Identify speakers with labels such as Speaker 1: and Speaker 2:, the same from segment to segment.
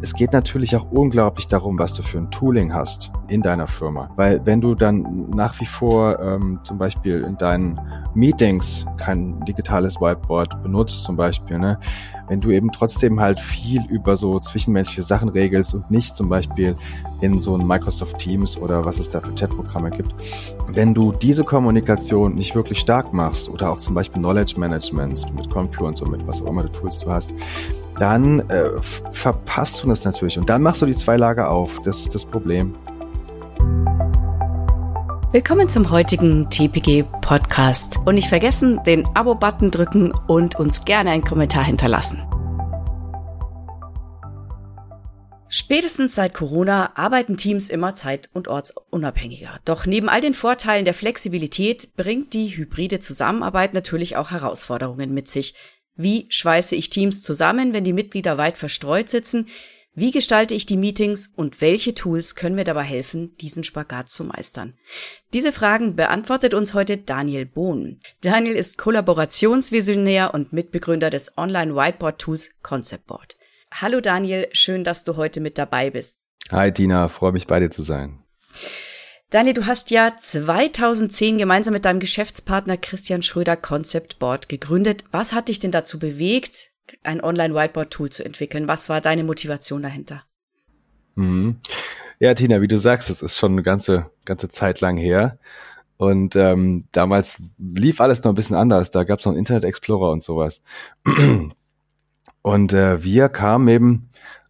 Speaker 1: Es geht natürlich auch unglaublich darum, was du für ein Tooling hast in deiner Firma. Weil wenn du dann nach wie vor ähm, zum Beispiel in deinen Meetings kein digitales Whiteboard benutzt, zum Beispiel, ne, wenn du eben trotzdem halt viel über so zwischenmenschliche Sachen regelst und nicht zum Beispiel in so ein Microsoft Teams oder was es da für Chatprogramme gibt, wenn du diese Kommunikation nicht wirklich stark machst oder auch zum Beispiel Knowledge Management mit Confluence und mit was auch immer du Tools du hast, dann äh, verpasst du das natürlich und dann machst du die zwei Lager auf. Das ist das Problem.
Speaker 2: Willkommen zum heutigen TPG Podcast und nicht vergessen, den Abo-Button drücken und uns gerne einen Kommentar hinterlassen. Spätestens seit Corona arbeiten Teams immer zeit- und ortsunabhängiger. Doch neben all den Vorteilen der Flexibilität bringt die hybride Zusammenarbeit natürlich auch Herausforderungen mit sich. Wie schweiße ich Teams zusammen, wenn die Mitglieder weit verstreut sitzen? Wie gestalte ich die Meetings und welche Tools können mir dabei helfen, diesen Spagat zu meistern? Diese Fragen beantwortet uns heute Daniel Bohn. Daniel ist Kollaborationsvisionär und Mitbegründer des Online Whiteboard Tools Concept Board. Hallo Daniel, schön, dass du heute mit dabei bist.
Speaker 1: Hi Dina, freue mich bei dir zu sein.
Speaker 2: Daniel, du hast ja 2010 gemeinsam mit deinem Geschäftspartner Christian Schröder Concept Board gegründet. Was hat dich denn dazu bewegt, ein Online-Whiteboard-Tool zu entwickeln. Was war deine Motivation dahinter?
Speaker 1: Mhm. Ja, Tina, wie du sagst, es ist schon eine ganze, ganze Zeit lang her. Und ähm, damals lief alles noch ein bisschen anders. Da gab es noch einen Internet Explorer und sowas. Und äh, wir kamen eben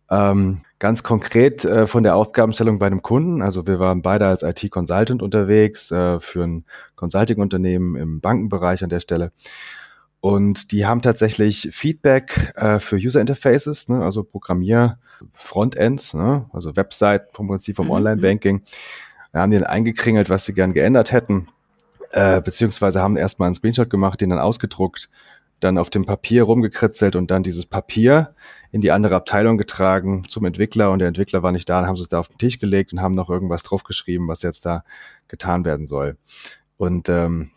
Speaker 1: ähm, ganz konkret äh, von der Aufgabenstellung bei einem Kunden. Also wir waren beide als IT-Consultant unterwegs äh, für ein Consulting-Unternehmen im Bankenbereich an der Stelle. Und die haben tatsächlich Feedback äh, für User Interfaces, ne, also Programmier Frontends, ne, also Website vom Prinzip vom mhm. Online-Banking. Da haben die dann eingekringelt, was sie gern geändert hätten, äh, beziehungsweise haben erstmal einen Screenshot gemacht, den dann ausgedruckt, dann auf dem Papier rumgekritzelt und dann dieses Papier in die andere Abteilung getragen zum Entwickler und der Entwickler war nicht da, dann haben sie es da auf den Tisch gelegt und haben noch irgendwas draufgeschrieben, was jetzt da getan werden soll. Und ähm,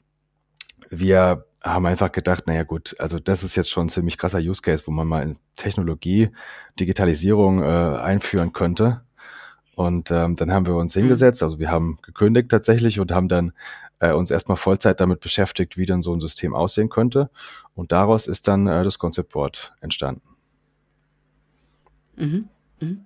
Speaker 1: wir haben einfach gedacht, naja gut, also das ist jetzt schon ein ziemlich krasser Use Case, wo man mal in Technologie, Digitalisierung äh, einführen könnte. Und ähm, dann haben wir uns mhm. hingesetzt, also wir haben gekündigt tatsächlich und haben dann äh, uns erstmal Vollzeit damit beschäftigt, wie dann so ein System aussehen könnte. Und daraus ist dann äh, das Concept Board entstanden.
Speaker 2: Mhm. Mhm.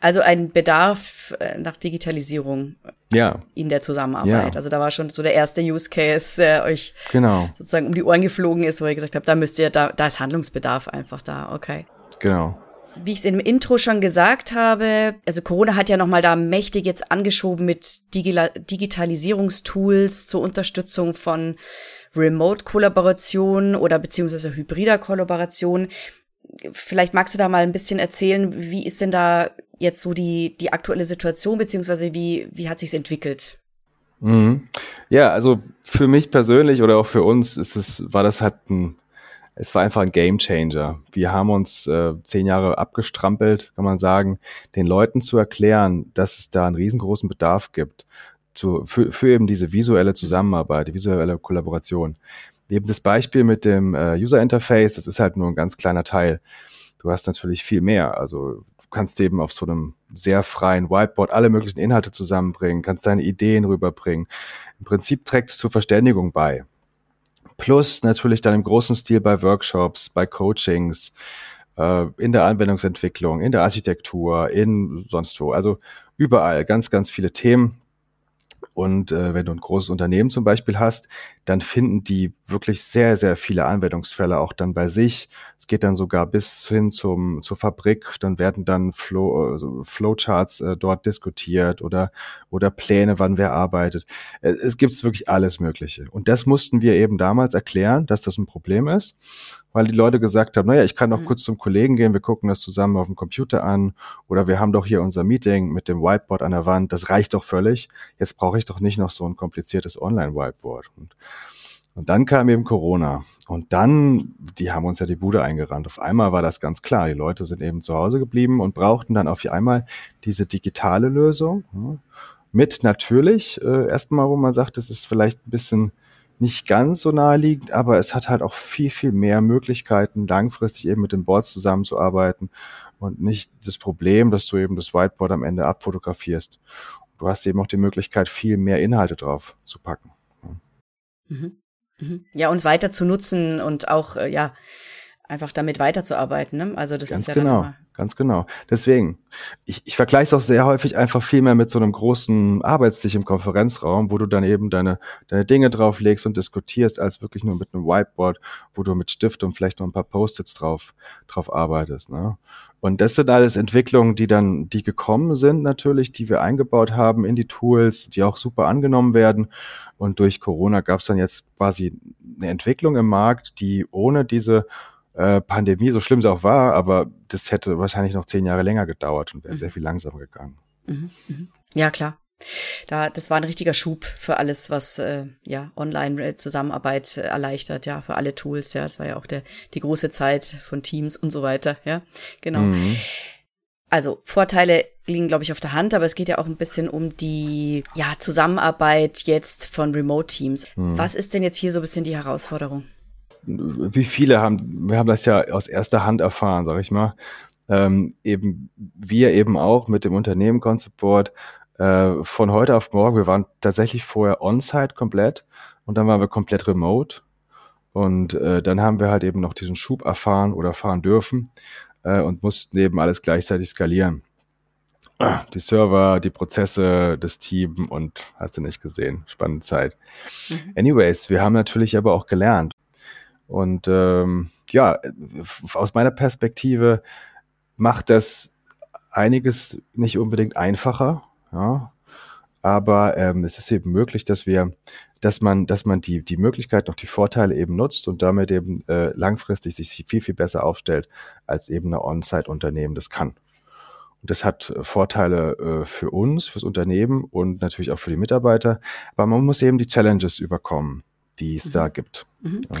Speaker 2: Also ein Bedarf äh, nach Digitalisierung
Speaker 1: ja.
Speaker 2: in der Zusammenarbeit. Ja. Also da war schon so der erste Use Case, der euch genau. sozusagen um die Ohren geflogen ist, wo ihr gesagt habt, da müsst ihr, da, da ist Handlungsbedarf einfach da, okay.
Speaker 1: Genau.
Speaker 2: Wie ich es im Intro schon gesagt habe, also Corona hat ja nochmal da mächtig jetzt angeschoben mit Digi Digitalisierungstools zur Unterstützung von Remote-Kollaboration oder beziehungsweise hybrider Kollaboration. Vielleicht magst du da mal ein bisschen erzählen, wie ist denn da jetzt so die, die aktuelle Situation, beziehungsweise wie, wie hat sich's entwickelt?
Speaker 1: Mhm. Ja, also für mich persönlich oder auch für uns ist es, war das halt ein, es war einfach ein Game Changer. Wir haben uns äh, zehn Jahre abgestrampelt, kann man sagen, den Leuten zu erklären, dass es da einen riesengroßen Bedarf gibt zu, für, für eben diese visuelle Zusammenarbeit, die visuelle Kollaboration. Eben das Beispiel mit dem äh, User Interface, das ist halt nur ein ganz kleiner Teil. Du hast natürlich viel mehr. Also du kannst eben auf so einem sehr freien Whiteboard alle möglichen Inhalte zusammenbringen, kannst deine Ideen rüberbringen. Im Prinzip trägt es zur Verständigung bei. Plus natürlich dann im großen Stil bei Workshops, bei Coachings, äh, in der Anwendungsentwicklung, in der Architektur, in sonst wo. Also überall ganz, ganz viele Themen, und äh, wenn du ein großes Unternehmen zum Beispiel hast, dann finden die wirklich sehr, sehr viele Anwendungsfälle auch dann bei sich. Es geht dann sogar bis hin zum, zur Fabrik. Dann werden dann Flow, also Flowcharts äh, dort diskutiert oder, oder Pläne, wann wer arbeitet. Äh, es gibt wirklich alles Mögliche. Und das mussten wir eben damals erklären, dass das ein Problem ist weil die Leute gesagt haben, naja, ich kann doch mhm. kurz zum Kollegen gehen, wir gucken das zusammen auf dem Computer an oder wir haben doch hier unser Meeting mit dem Whiteboard an der Wand, das reicht doch völlig. Jetzt brauche ich doch nicht noch so ein kompliziertes Online-Whiteboard. Und, und dann kam eben Corona und dann, die haben uns ja die Bude eingerannt. Auf einmal war das ganz klar, die Leute sind eben zu Hause geblieben und brauchten dann auf einmal diese digitale Lösung. Mit natürlich äh, erstmal, wo man sagt, es ist vielleicht ein bisschen nicht ganz so naheliegend, aber es hat halt auch viel, viel mehr Möglichkeiten, langfristig eben mit den Boards zusammenzuarbeiten. und nicht das Problem, dass du eben das Whiteboard am Ende abfotografierst. Du hast eben auch die Möglichkeit, viel mehr Inhalte drauf zu packen.
Speaker 2: Mhm. Mhm. Ja, und weiter zu nutzen und auch, äh, ja, einfach damit weiterzuarbeiten. Ne? Also das
Speaker 1: Ganz
Speaker 2: ist ja
Speaker 1: genau.
Speaker 2: dann immer
Speaker 1: Ganz genau. Deswegen, ich, ich vergleiche es auch sehr häufig einfach viel mehr mit so einem großen Arbeitstisch im Konferenzraum, wo du dann eben deine, deine Dinge drauflegst und diskutierst, als wirklich nur mit einem Whiteboard, wo du mit Stift und vielleicht noch ein paar Post-its drauf, drauf arbeitest. Ne? Und das sind alles Entwicklungen, die dann, die gekommen sind natürlich, die wir eingebaut haben in die Tools, die auch super angenommen werden. Und durch Corona gab es dann jetzt quasi eine Entwicklung im Markt, die ohne diese äh, Pandemie, so schlimm sie auch war, aber das hätte wahrscheinlich noch zehn Jahre länger gedauert und wäre mhm. sehr viel langsamer gegangen.
Speaker 2: Mhm, mhm. Ja, klar. Da, das war ein richtiger Schub für alles, was äh, ja Online-Zusammenarbeit äh, erleichtert, ja, für alle Tools, ja. Das war ja auch der, die große Zeit von Teams und so weiter, ja, genau. Mhm. Also Vorteile liegen, glaube ich, auf der Hand, aber es geht ja auch ein bisschen um die ja, Zusammenarbeit jetzt von Remote-Teams. Mhm. Was ist denn jetzt hier so ein bisschen die Herausforderung?
Speaker 1: Wie viele haben, wir haben das ja aus erster Hand erfahren, sag ich mal. Ähm, eben wir eben auch mit dem Unternehmen Conceptboard äh, von heute auf morgen. Wir waren tatsächlich vorher on-site komplett und dann waren wir komplett remote. Und äh, dann haben wir halt eben noch diesen Schub erfahren oder fahren dürfen äh, und mussten eben alles gleichzeitig skalieren. Die Server, die Prozesse, das Team und hast du nicht gesehen. Spannende Zeit. Mhm. Anyways, wir haben natürlich aber auch gelernt. Und ähm, ja, aus meiner Perspektive macht das einiges nicht unbedingt einfacher, ja. Aber ähm, es ist eben möglich, dass wir, dass man, dass man die, die Möglichkeit noch die Vorteile eben nutzt und damit eben äh, langfristig sich viel, viel besser aufstellt, als eben eine On-Site-Unternehmen das kann. Und das hat Vorteile äh, für uns, fürs Unternehmen und natürlich auch für die Mitarbeiter. Aber man muss eben die Challenges überkommen, die es mhm. da gibt. Mhm.
Speaker 2: Ja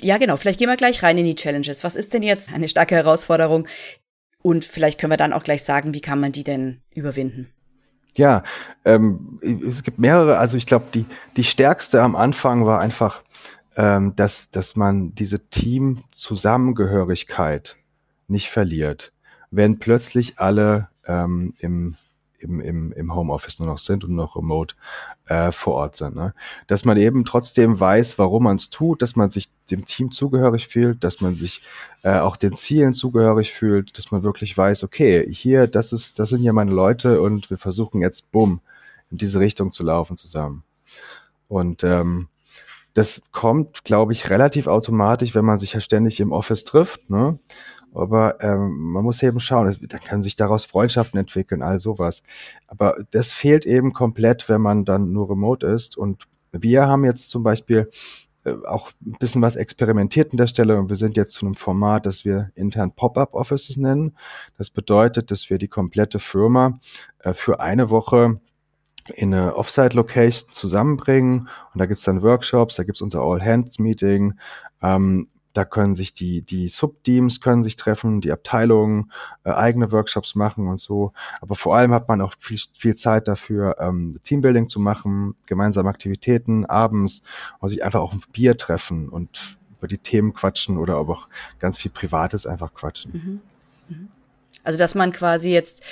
Speaker 2: ja, genau. Vielleicht gehen wir gleich rein in die Challenges. Was ist denn jetzt eine starke Herausforderung? Und vielleicht können wir dann auch gleich sagen, wie kann man die denn überwinden?
Speaker 1: Ja, ähm, es gibt mehrere. Also ich glaube, die, die stärkste am Anfang war einfach, ähm, dass, dass man diese Team-Zusammengehörigkeit nicht verliert. Wenn plötzlich alle ähm, im im, im, im Homeoffice nur noch sind und noch remote äh, vor Ort sind. Ne? Dass man eben trotzdem weiß, warum man es tut, dass man sich dem Team zugehörig fühlt, dass man sich äh, auch den Zielen zugehörig fühlt, dass man wirklich weiß, okay, hier, das ist, das sind hier meine Leute und wir versuchen jetzt, bumm, in diese Richtung zu laufen zusammen. Und ähm, das kommt, glaube ich, relativ automatisch, wenn man sich ja ständig im Office trifft. Ne? Aber ähm, man muss eben schauen, es, dann können sich daraus Freundschaften entwickeln, all sowas. Aber das fehlt eben komplett, wenn man dann nur remote ist. Und wir haben jetzt zum Beispiel äh, auch ein bisschen was experimentiert an der Stelle und wir sind jetzt zu einem Format, das wir intern Pop-up Offices nennen. Das bedeutet, dass wir die komplette Firma äh, für eine Woche in eine Offsite-Location zusammenbringen und da gibt's dann Workshops, da gibt's unser All-Hands-Meeting, ähm, da können sich die, die Subteams können sich treffen, die Abteilungen äh, eigene Workshops machen und so. Aber vor allem hat man auch viel, viel Zeit dafür, ähm, Teambuilding zu machen, gemeinsame Aktivitäten abends und sich einfach auch ein Bier treffen und über die Themen quatschen oder aber auch ganz viel Privates einfach quatschen. Mhm.
Speaker 2: Mhm. Also, dass man quasi jetzt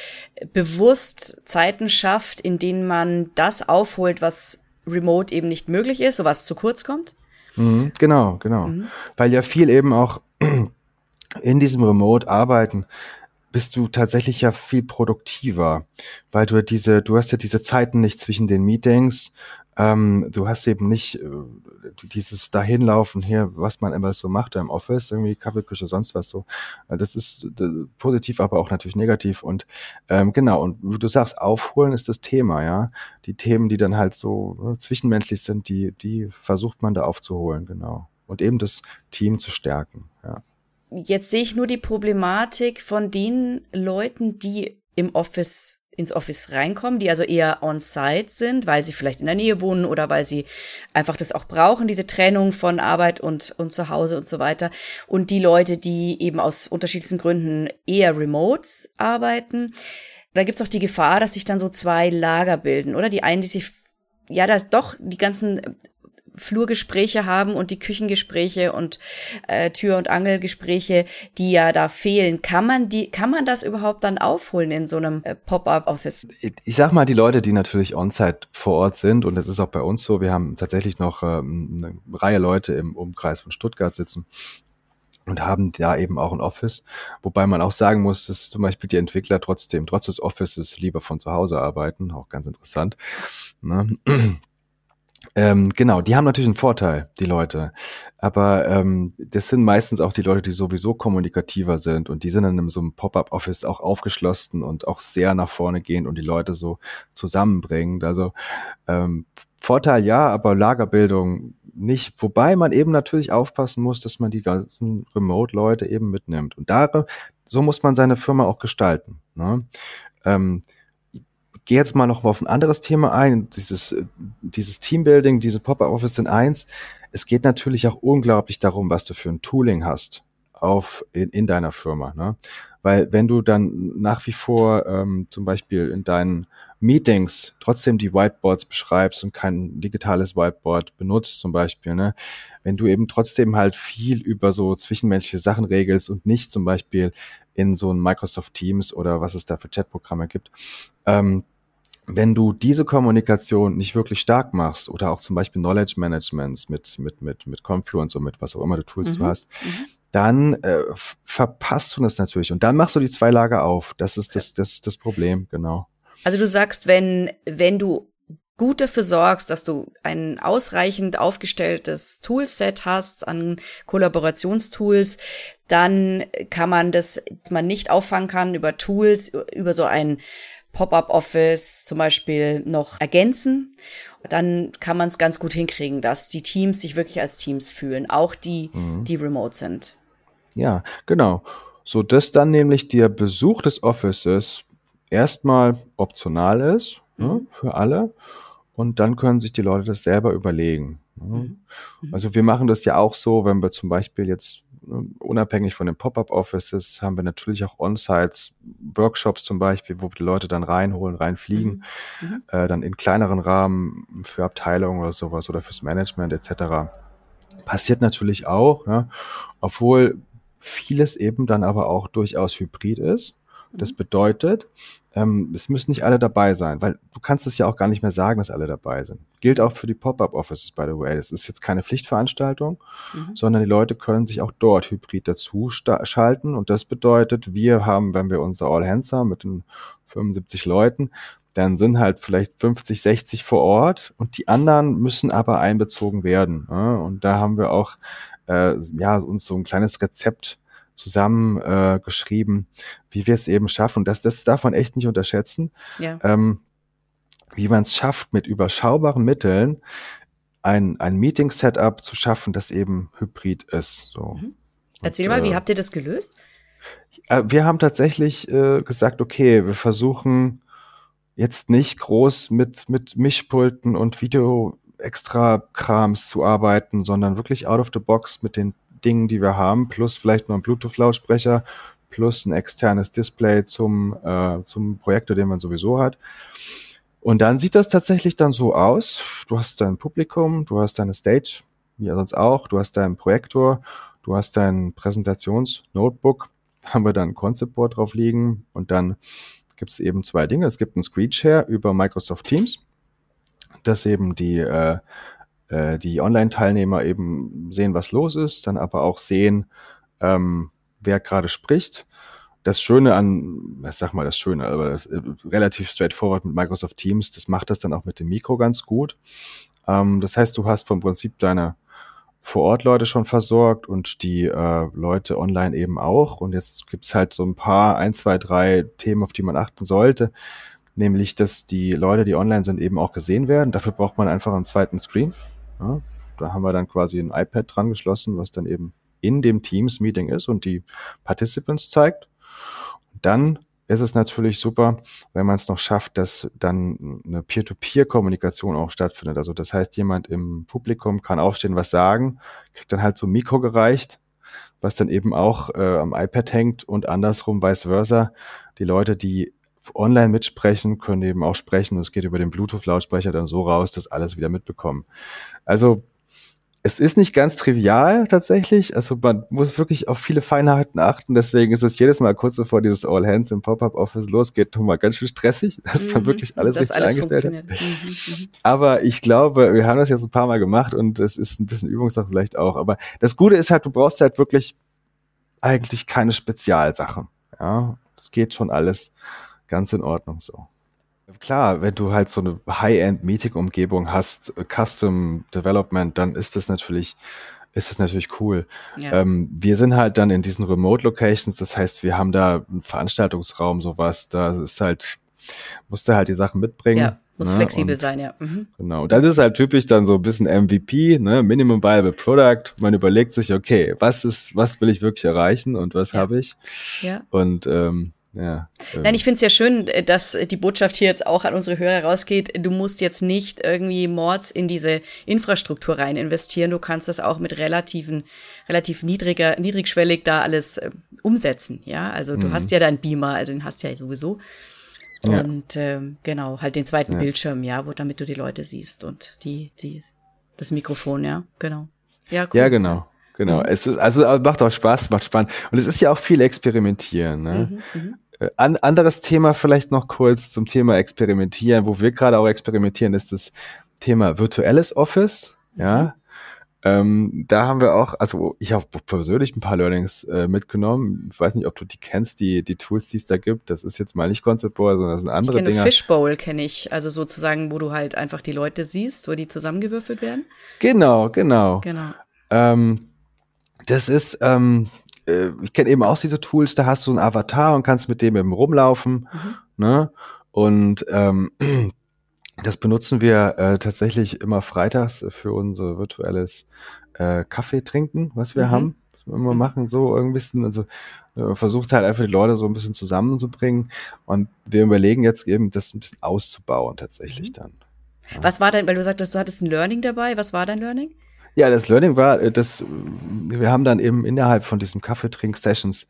Speaker 2: bewusst Zeiten schafft, in denen man das aufholt, was remote eben nicht möglich ist, so was zu kurz kommt?
Speaker 1: Mhm, genau, genau. Mhm. Weil ja viel eben auch in diesem Remote-Arbeiten bist du tatsächlich ja viel produktiver, weil du diese, du hast ja diese Zeiten nicht zwischen den Meetings, ähm, du hast eben nicht äh, dieses dahinlaufen hier, was man immer so macht im Office, irgendwie Kaffeeküche, sonst was so. Äh, das ist äh, positiv, aber auch natürlich negativ. Und ähm, genau, und du sagst, aufholen ist das Thema, ja. Die Themen, die dann halt so ne, zwischenmenschlich sind, die, die versucht man da aufzuholen, genau. Und eben das Team zu stärken, ja.
Speaker 2: Jetzt sehe ich nur die Problematik von den Leuten, die im Office ins Office reinkommen, die also eher on-site sind, weil sie vielleicht in der Nähe wohnen oder weil sie einfach das auch brauchen, diese Trennung von Arbeit und, und zu Hause und so weiter. Und die Leute, die eben aus unterschiedlichsten Gründen eher remotes arbeiten, da gibt's auch die Gefahr, dass sich dann so zwei Lager bilden, oder? Die einen, die sich, ja, da doch die ganzen Flurgespräche haben und die Küchengespräche und äh, Tür- und Angelgespräche, die ja da fehlen. Kann man die, kann man das überhaupt dann aufholen in so einem äh, Pop-up-Office?
Speaker 1: Ich sag mal, die Leute, die natürlich on-site vor Ort sind, und das ist auch bei uns so, wir haben tatsächlich noch ähm, eine Reihe Leute im Umkreis von Stuttgart sitzen, und haben da eben auch ein Office, wobei man auch sagen muss, dass zum Beispiel die Entwickler trotzdem, trotz des Offices, lieber von zu Hause arbeiten, auch ganz interessant. Ne? Ähm, genau, die haben natürlich einen Vorteil, die Leute. Aber ähm, das sind meistens auch die Leute, die sowieso kommunikativer sind und die sind dann in so einem Pop-up-Office auch aufgeschlossen und auch sehr nach vorne gehen und die Leute so zusammenbringen. Also ähm, Vorteil ja, aber Lagerbildung nicht. Wobei man eben natürlich aufpassen muss, dass man die ganzen Remote-Leute eben mitnimmt. Und da, so muss man seine Firma auch gestalten. Ne? Ähm, gehe jetzt mal noch auf ein anderes Thema ein, dieses, dieses Teambuilding, diese Pop-Up-Office in eins. Es geht natürlich auch unglaublich darum, was du für ein Tooling hast auf in, in deiner Firma. Ne? Weil wenn du dann nach wie vor ähm, zum Beispiel in deinen Meetings trotzdem die Whiteboards beschreibst und kein digitales Whiteboard benutzt zum Beispiel, ne? wenn du eben trotzdem halt viel über so zwischenmenschliche Sachen regelst und nicht zum Beispiel in so ein Microsoft Teams oder was es da für Chatprogramme gibt, ähm, wenn du diese Kommunikation nicht wirklich stark machst oder auch zum Beispiel Knowledge Managements mit, mit, mit, mit Confluence und mit was auch immer du Tools mhm. du hast, mhm. dann äh, verpasst du das natürlich. Und dann machst du die zwei Lager auf. Das ist das, das, das Problem, genau.
Speaker 2: Also du sagst, wenn, wenn du gut dafür sorgst, dass du ein ausreichend aufgestelltes Toolset hast an Kollaborationstools, dann kann man das, man nicht auffangen kann über Tools, über so ein Pop-up-Office zum Beispiel noch ergänzen. Dann kann man es ganz gut hinkriegen, dass die Teams sich wirklich als Teams fühlen, auch die, mhm. die remote sind.
Speaker 1: Ja, genau. So dass dann nämlich der Besuch des Offices erstmal optional ist ne, mhm. ne, für alle und dann können sich die Leute das selber überlegen. Ne. Mhm. mhm. Also wir machen das ja auch so, wenn wir zum Beispiel jetzt unabhängig von den Pop-up-Offices haben wir natürlich auch On-Sites, Workshops zum Beispiel, wo wir die Leute dann reinholen, reinfliegen, mhm. mhm. äh, dann in kleineren Rahmen für Abteilungen oder sowas oder fürs Management etc. Passiert natürlich auch, ja, obwohl vieles eben dann aber auch durchaus hybrid ist. Das mhm. bedeutet, ähm, es müssen nicht alle dabei sein, weil du kannst es ja auch gar nicht mehr sagen, dass alle dabei sind. Gilt auch für die Pop-up-Offices, by the way. Das ist jetzt keine Pflichtveranstaltung, mhm. sondern die Leute können sich auch dort hybrid dazu schalten. Und das bedeutet, wir haben, wenn wir unser All Hands haben mit den 75 Leuten, dann sind halt vielleicht 50, 60 vor Ort und die anderen müssen aber einbezogen werden. Und da haben wir auch äh, ja uns so ein kleines Rezept zusammen äh, geschrieben, wie wir es eben schaffen. Das, das darf man echt nicht unterschätzen. Ja. Ähm, wie man es schafft, mit überschaubaren Mitteln ein, ein Meeting-Setup zu schaffen, das eben hybrid ist. So.
Speaker 2: Mhm. Erzähl Und, mal, wie äh, habt ihr das gelöst?
Speaker 1: Äh, wir haben tatsächlich äh, gesagt, okay, wir versuchen jetzt nicht groß mit, mit Mischpulten und Video extra Krams zu arbeiten, sondern wirklich out of the box mit den Dingen, die wir haben, plus vielleicht noch ein Bluetooth-Lautsprecher, plus ein externes Display zum, äh, zum Projektor, den man sowieso hat. Und dann sieht das tatsächlich dann so aus. Du hast dein Publikum, du hast deine Stage, wie sonst auch, du hast deinen Projektor, du hast dein Präsentations-Notebook, haben wir dann ein Concept Board drauf liegen und dann gibt es eben zwei Dinge. Es gibt ein Screenshare über Microsoft Teams, das eben die äh, äh, die Online-Teilnehmer eben sehen, was los ist, dann aber auch sehen, ähm, wer gerade spricht. Das Schöne an, ich sag mal das Schöne, aber äh, relativ straightforward mit Microsoft Teams, das macht das dann auch mit dem Mikro ganz gut. Ähm, das heißt, du hast vom Prinzip deine vor Ort Leute schon versorgt und die äh, Leute online eben auch. Und jetzt gibt's halt so ein paar, ein, zwei, drei Themen, auf die man achten sollte. Nämlich, dass die Leute, die online sind, eben auch gesehen werden. Dafür braucht man einfach einen zweiten Screen. Ja, da haben wir dann quasi ein iPad dran geschlossen, was dann eben in dem Teams-Meeting ist und die Participants zeigt. Und dann ist es natürlich super, wenn man es noch schafft, dass dann eine Peer-to-Peer-Kommunikation auch stattfindet. Also das heißt, jemand im Publikum kann aufstehen, was sagen, kriegt dann halt so ein Mikro gereicht, was dann eben auch äh, am iPad hängt und andersrum vice versa. Die Leute, die online mitsprechen, können eben auch sprechen. Es geht über den Bluetooth-Lautsprecher dann so raus, dass alles wieder mitbekommen. Also es ist nicht ganz trivial tatsächlich. Also man muss wirklich auf viele Feinheiten achten. Deswegen ist es jedes Mal kurz bevor dieses All Hands im Pop-Up Office losgeht, schon mal ganz schön stressig, dass mhm. man wirklich alles richtig alles eingestellt hat. Mhm, mhm. Aber ich glaube, wir haben das jetzt ein paar Mal gemacht und es ist ein bisschen Übungssache vielleicht auch. Aber das Gute ist halt, du brauchst halt wirklich eigentlich keine Spezialsachen. Ja, es geht schon alles ganz in Ordnung so. Klar, wenn du halt so eine High-End-Meeting-Umgebung hast, äh, Custom Development, dann ist das natürlich, ist das natürlich cool. Ja. Ähm, wir sind halt dann in diesen Remote Locations, das heißt, wir haben da einen Veranstaltungsraum, sowas, da ist halt, musst du halt die Sachen mitbringen. Ja.
Speaker 2: Muss ne? flexibel und, sein, ja. Mhm.
Speaker 1: Genau. Und das ist halt typisch dann so ein bisschen MVP, ne? Minimum Viable Product. Man überlegt sich, okay, was ist, was will ich wirklich erreichen und was ja. habe ich? Ja. Und ähm, ja.
Speaker 2: Ähm. Nein, ich finde es ja schön, äh, dass die Botschaft hier jetzt auch an unsere Hörer rausgeht. Du musst jetzt nicht irgendwie Mords in diese Infrastruktur rein investieren. Du kannst das auch mit relativen, relativ niedriger, niedrigschwellig da alles äh, umsetzen. Ja, also du mhm. hast ja deinen Beamer, also den hast du ja sowieso. Ja. Und ähm, genau, halt den zweiten ja. Bildschirm, ja, wo damit du die Leute siehst und die, die, das Mikrofon, ja, genau.
Speaker 1: Ja, cool. ja genau. Genau. Mhm. Es ist, also macht auch Spaß, macht spannend. Und es ist ja auch viel Experimentieren. Ne? Mhm, mhm. Äh, An, anderes Thema vielleicht noch kurz zum Thema Experimentieren, wo wir gerade auch experimentieren, ist das Thema virtuelles Office. Ja. Mhm. Ähm, da haben wir auch, also ich habe persönlich ein paar Learnings äh, mitgenommen. Ich weiß nicht, ob du die kennst, die, die Tools, die es da gibt. Das ist jetzt mal nicht Concept Board, sondern das sind andere ich kenne Dinger.
Speaker 2: Fishbowl kenne ich, also sozusagen, wo du halt einfach die Leute siehst, wo die zusammengewürfelt werden.
Speaker 1: Genau, genau. Genau. Ähm, das ist, ähm, äh, ich kenne eben auch diese Tools, da hast du einen Avatar und kannst mit dem eben rumlaufen. Mhm. Ne? Und ähm, das benutzen wir äh, tatsächlich immer freitags für unser virtuelles äh, Kaffee trinken, was wir mhm. haben. Was wir immer mhm. machen, so ein bisschen, also äh, versucht halt einfach die Leute so ein bisschen zusammenzubringen. Und wir überlegen jetzt eben, das ein bisschen auszubauen tatsächlich mhm. dann.
Speaker 2: Ja. Was war denn, weil du sagtest, du hattest ein Learning dabei, was war dein Learning?
Speaker 1: Ja, das Learning war, äh, dass wir haben dann eben innerhalb von diesem Kaffeetrink-Sessions,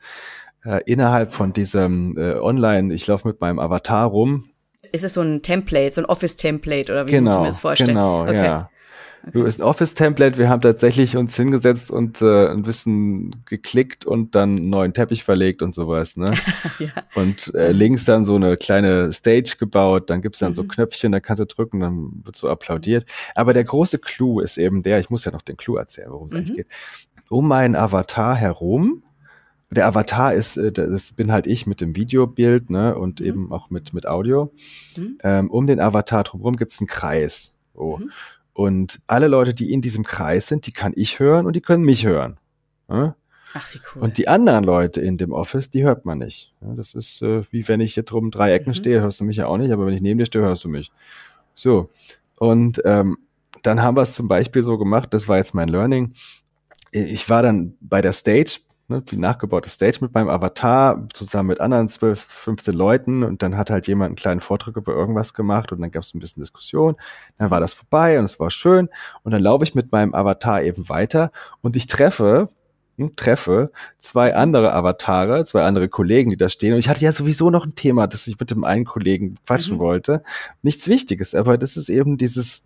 Speaker 1: äh, innerhalb von diesem äh, Online, ich laufe mit meinem Avatar rum.
Speaker 2: Ist es so ein Template, so ein Office-Template oder wie genau, muss ich mir das vorstellen?
Speaker 1: Genau, okay. ja. Okay. Ist ein Office-Template. Wir haben tatsächlich uns hingesetzt und äh, ein bisschen geklickt und dann einen neuen Teppich verlegt und sowas. Ne? ja. Und äh, links dann so eine kleine Stage gebaut. Dann gibt's dann mhm. so Knöpfchen, da kannst du drücken, dann wird so applaudiert. Aber der große Clou ist eben der, ich muss ja noch den Clou erzählen, worum es mhm. eigentlich geht. Um meinen Avatar herum der Avatar ist, äh, das bin halt ich mit dem Videobild, ne, und mhm. eben auch mit, mit Audio. Mhm. Ähm, um den Avatar drumherum gibt's einen Kreis. Oh. Mhm. Und alle Leute, die in diesem Kreis sind, die kann ich hören und die können mich hören. Ja? Ach, wie cool. Und die anderen Leute in dem Office, die hört man nicht. Ja, das ist äh, wie wenn ich hier drum drei Ecken mhm. stehe, hörst du mich ja auch nicht, aber wenn ich neben dir stehe, hörst du mich. So. Und ähm, dann haben wir es zum Beispiel so gemacht, das war jetzt mein Learning. Ich war dann bei der Stage ne, die nachgebaute Stage mit meinem Avatar zusammen mit anderen 12, 15 Leuten und dann hat halt jemand einen kleinen Vortrag über irgendwas gemacht und dann gab es ein bisschen Diskussion. Dann war das vorbei und es war schön und dann laufe ich mit meinem Avatar eben weiter und ich treffe hm, treffe zwei andere Avatare, zwei andere Kollegen, die da stehen. Und ich hatte ja sowieso noch ein Thema, das ich mit dem einen Kollegen quatschen mhm. wollte. Nichts Wichtiges, aber das ist eben dieses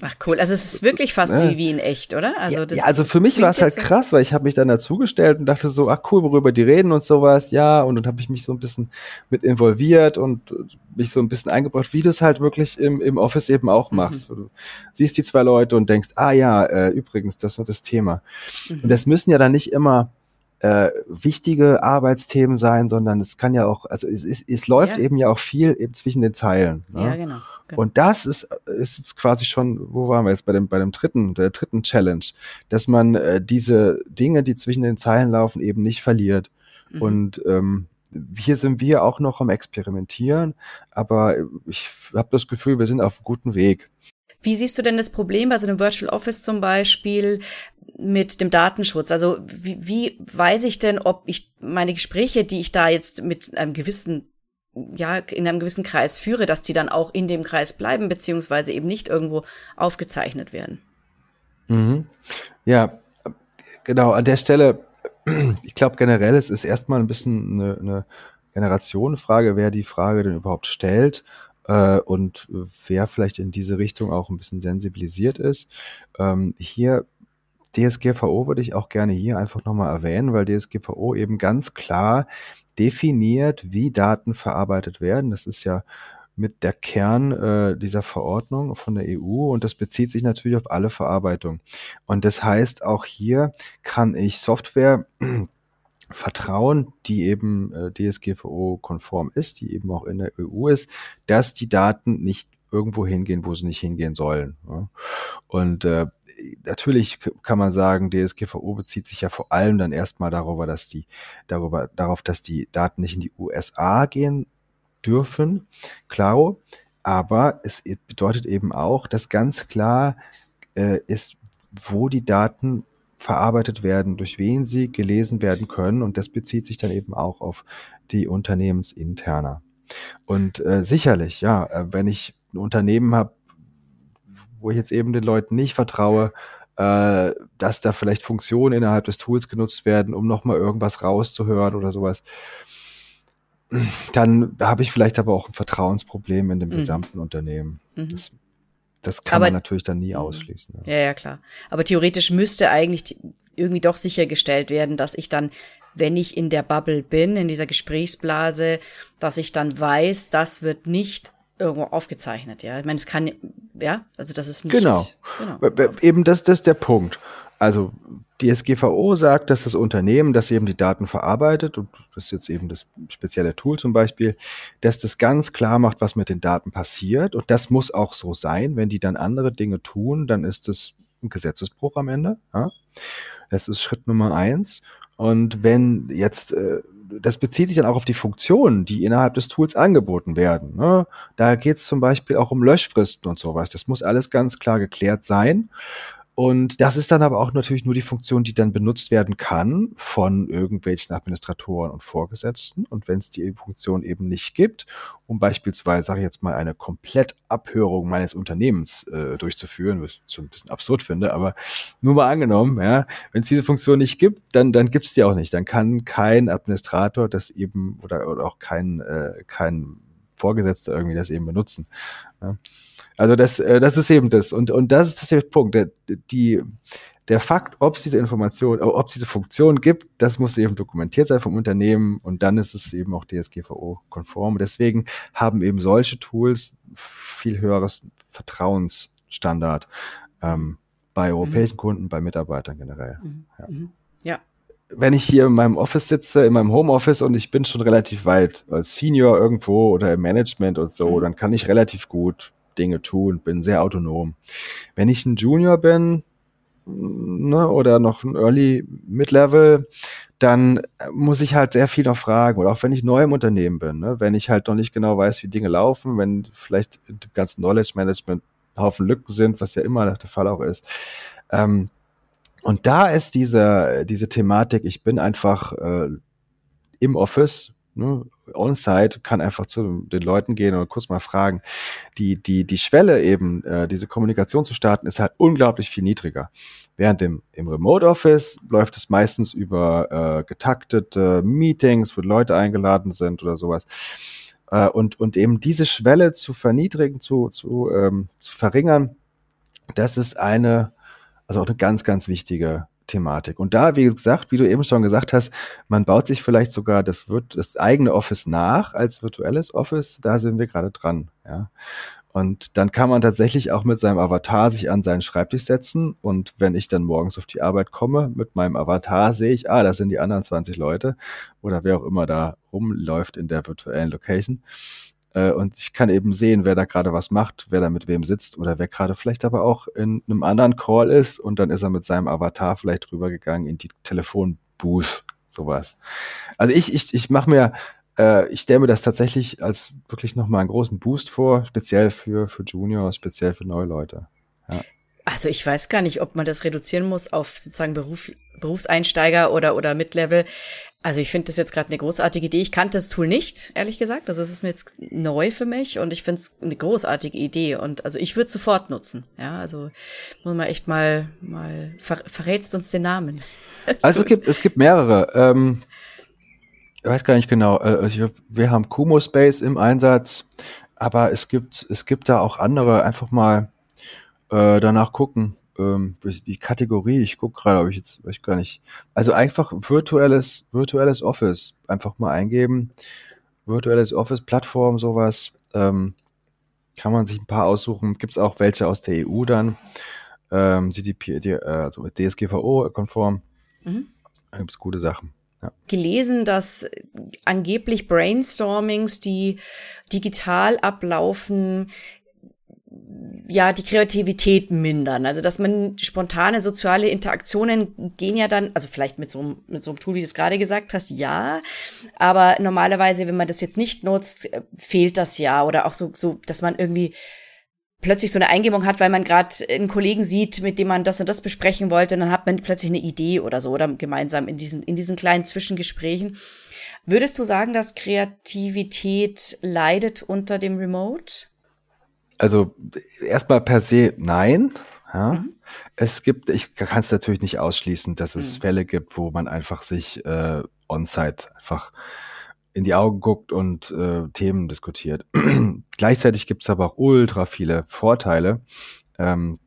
Speaker 2: Ach cool, also es ist wirklich fast ne? wie, wie in echt, oder?
Speaker 1: Also, das ja, also für mich war es halt krass, weil ich habe mich dann dazugestellt und dachte so, ach cool, worüber die reden und sowas, ja, und dann habe ich mich so ein bisschen mit involviert und mich so ein bisschen eingebracht, wie du es halt wirklich im, im Office eben auch machst. Mhm. Du siehst die zwei Leute und denkst, ah ja, äh, übrigens, das war das Thema. Mhm. Und das müssen ja dann nicht immer äh, wichtige Arbeitsthemen sein, sondern es kann ja auch, also es, es, es läuft ja. eben ja auch viel eben zwischen den Zeilen. Ne? Ja, genau, genau. Und das ist, ist jetzt quasi schon, wo waren wir jetzt bei dem, bei dem dritten, der dritten Challenge, dass man äh, diese Dinge, die zwischen den Zeilen laufen, eben nicht verliert. Mhm. Und ähm, hier sind wir auch noch am Experimentieren, aber ich habe das Gefühl, wir sind auf einem guten Weg.
Speaker 2: Wie siehst du denn das Problem bei so einem Virtual Office zum Beispiel mit dem Datenschutz? Also wie, wie weiß ich denn, ob ich meine Gespräche, die ich da jetzt mit einem gewissen ja, in einem gewissen Kreis führe, dass die dann auch in dem Kreis bleiben, beziehungsweise eben nicht irgendwo aufgezeichnet werden.
Speaker 1: Mhm. Ja, genau, an der Stelle, ich glaube generell, es ist erstmal ein bisschen eine, eine Generationenfrage, wer die Frage denn überhaupt stellt äh, und wer vielleicht in diese Richtung auch ein bisschen sensibilisiert ist. Ähm, hier DSGVO würde ich auch gerne hier einfach nochmal erwähnen, weil DSGVO eben ganz klar definiert, wie Daten verarbeitet werden. Das ist ja mit der Kern äh, dieser Verordnung von der EU und das bezieht sich natürlich auf alle Verarbeitung. Und das heißt, auch hier kann ich Software vertrauen, die eben äh, DSGVO-konform ist, die eben auch in der EU ist, dass die Daten nicht irgendwo hingehen, wo sie nicht hingehen sollen. Ja. Und äh, natürlich kann man sagen, DSGVO bezieht sich ja vor allem dann erstmal darüber, dass die, darüber, darauf, dass die Daten nicht in die USA gehen dürfen, klaro. Aber es bedeutet eben auch, dass ganz klar äh, ist, wo die Daten verarbeitet werden, durch wen sie gelesen werden können. Und das bezieht sich dann eben auch auf die Unternehmensinterner. Und äh, sicherlich, ja, äh, wenn ich ein Unternehmen habe, wo ich jetzt eben den Leuten nicht vertraue, äh, dass da vielleicht Funktionen innerhalb des Tools genutzt werden, um nochmal irgendwas rauszuhören oder sowas, dann habe ich vielleicht aber auch ein Vertrauensproblem in dem mhm. gesamten Unternehmen. Mhm. Das, das, kann aber, man natürlich dann nie mhm. ausschließen.
Speaker 2: Ja. ja, ja, klar. Aber theoretisch müsste eigentlich irgendwie doch sichergestellt werden, dass ich dann, wenn ich in der Bubble bin, in dieser Gesprächsblase, dass ich dann weiß, das wird nicht irgendwo aufgezeichnet, ja. Ich meine, es kann, ja, also das ist nicht.
Speaker 1: Genau. genau. Eben das, das ist der Punkt. Also die SGVO sagt, dass das Unternehmen, das eben die Daten verarbeitet, und das ist jetzt eben das spezielle Tool zum Beispiel, dass das ganz klar macht, was mit den Daten passiert. Und das muss auch so sein. Wenn die dann andere Dinge tun, dann ist das ein Gesetzesbruch am Ende. Ja? Das ist Schritt Nummer eins. Und wenn jetzt, äh, das bezieht sich dann auch auf die Funktionen, die innerhalb des Tools angeboten werden. Ne? Da geht es zum Beispiel auch um Löschfristen und sowas. Das muss alles ganz klar geklärt sein. Und das ist dann aber auch natürlich nur die Funktion, die dann benutzt werden kann von irgendwelchen Administratoren und Vorgesetzten. Und wenn es die Funktion eben nicht gibt, um beispielsweise, sage ich jetzt mal, eine Komplettabhörung meines Unternehmens äh, durchzuführen, was ich schon ein bisschen absurd finde, aber nur mal angenommen, ja, wenn es diese Funktion nicht gibt, dann, dann gibt es die auch nicht. Dann kann kein Administrator das eben oder, oder auch kein, äh, kein Vorgesetzter irgendwie das eben benutzen. Ja. Also das, äh, das ist eben das. Und, und das ist der Punkt. Der, die, der Fakt, ob es diese Information, ob es diese Funktion gibt, das muss eben dokumentiert sein vom Unternehmen und dann ist es eben auch DSGVO-konform. Deswegen haben eben solche Tools viel höheres Vertrauensstandard ähm, bei europäischen mhm. Kunden, bei Mitarbeitern generell. Mhm. Ja. Mhm. ja. Wenn ich hier in meinem Office sitze, in meinem Homeoffice und ich bin schon relativ weit als Senior irgendwo oder im Management und so, mhm. dann kann ich relativ gut Dinge tun, bin sehr autonom. Wenn ich ein Junior bin, ne, oder noch ein Early Mid-Level, dann muss ich halt sehr viel noch fragen. Oder auch wenn ich neu im Unternehmen bin, ne, wenn ich halt noch nicht genau weiß, wie Dinge laufen, wenn vielleicht im ganzen Knowledge Management Haufen Lücken sind, was ja immer der Fall auch ist. Ähm, und da ist diese, diese Thematik, ich bin einfach äh, im Office, ne, on-site, kann einfach zu den Leuten gehen und kurz mal fragen. Die, die, die Schwelle eben, äh, diese Kommunikation zu starten, ist halt unglaublich viel niedriger. Während im, im Remote Office läuft es meistens über äh, getaktete Meetings, wo Leute eingeladen sind oder sowas. Äh, und, und eben diese Schwelle zu verniedrigen, zu, zu, ähm, zu verringern, das ist eine, also auch eine ganz, ganz wichtige Thematik. Und da, wie gesagt, wie du eben schon gesagt hast, man baut sich vielleicht sogar das, wird, das eigene Office nach als virtuelles Office. Da sind wir gerade dran. Ja. Und dann kann man tatsächlich auch mit seinem Avatar sich an seinen Schreibtisch setzen. Und wenn ich dann morgens auf die Arbeit komme, mit meinem Avatar sehe ich, ah, das sind die anderen 20 Leute oder wer auch immer da rumläuft in der virtuellen Location. Äh, und ich kann eben sehen, wer da gerade was macht, wer da mit wem sitzt oder wer gerade vielleicht aber auch in einem anderen Call ist und dann ist er mit seinem Avatar vielleicht rübergegangen in die Telefonbooth, sowas. Also ich, ich, ich mache mir, äh, ich stelle mir das tatsächlich als wirklich nochmal einen großen Boost vor, speziell für, für Juniors, speziell für neue Leute.
Speaker 2: Also ich weiß gar nicht, ob man das reduzieren muss auf sozusagen Beruf, Berufseinsteiger oder, oder Mid-Level. Also ich finde das jetzt gerade eine großartige Idee. Ich kannte das Tool nicht, ehrlich gesagt. Also es ist mir jetzt neu für mich und ich finde es eine großartige Idee. Und also ich würde sofort nutzen. Ja, also muss man echt mal, mal ver verrätst uns den Namen.
Speaker 1: Also es gibt, es gibt mehrere. Ähm, ich weiß gar nicht genau. Äh, also wir haben Kumo Space im Einsatz, aber es gibt, es gibt da auch andere. Einfach mal äh, danach gucken. ähm, die Kategorie, ich gucke gerade, ob ich jetzt, weiß ich gar nicht. Also einfach virtuelles, virtuelles Office einfach mal eingeben. Virtuelles Office, Plattform, sowas. Ähm, kann man sich ein paar aussuchen. Gibt es auch welche aus der EU dann. Ähm, CDP, die, äh, also DSGVO-konform. Mhm. Da gibt es gute Sachen. Ja.
Speaker 2: gelesen, dass angeblich Brainstormings, die digital ablaufen, ja, die Kreativität mindern. Also, dass man spontane soziale Interaktionen gehen ja dann, also vielleicht mit so, einem, mit so einem Tool, wie du es gerade gesagt hast, ja. Aber normalerweise, wenn man das jetzt nicht nutzt, fehlt das ja. Oder auch so, so, dass man irgendwie plötzlich so eine Eingebung hat, weil man gerade einen Kollegen sieht, mit dem man das und das besprechen wollte, und dann hat man plötzlich eine Idee oder so, oder gemeinsam in diesen, in diesen kleinen Zwischengesprächen. Würdest du sagen, dass Kreativität leidet unter dem Remote?
Speaker 1: Also erstmal per se nein. Ja. Mhm. Es gibt, ich kann es natürlich nicht ausschließen, dass es mhm. Fälle gibt, wo man einfach sich äh, on-site einfach in die Augen guckt und äh, Themen diskutiert. Gleichzeitig gibt es aber auch ultra viele Vorteile. Ähm,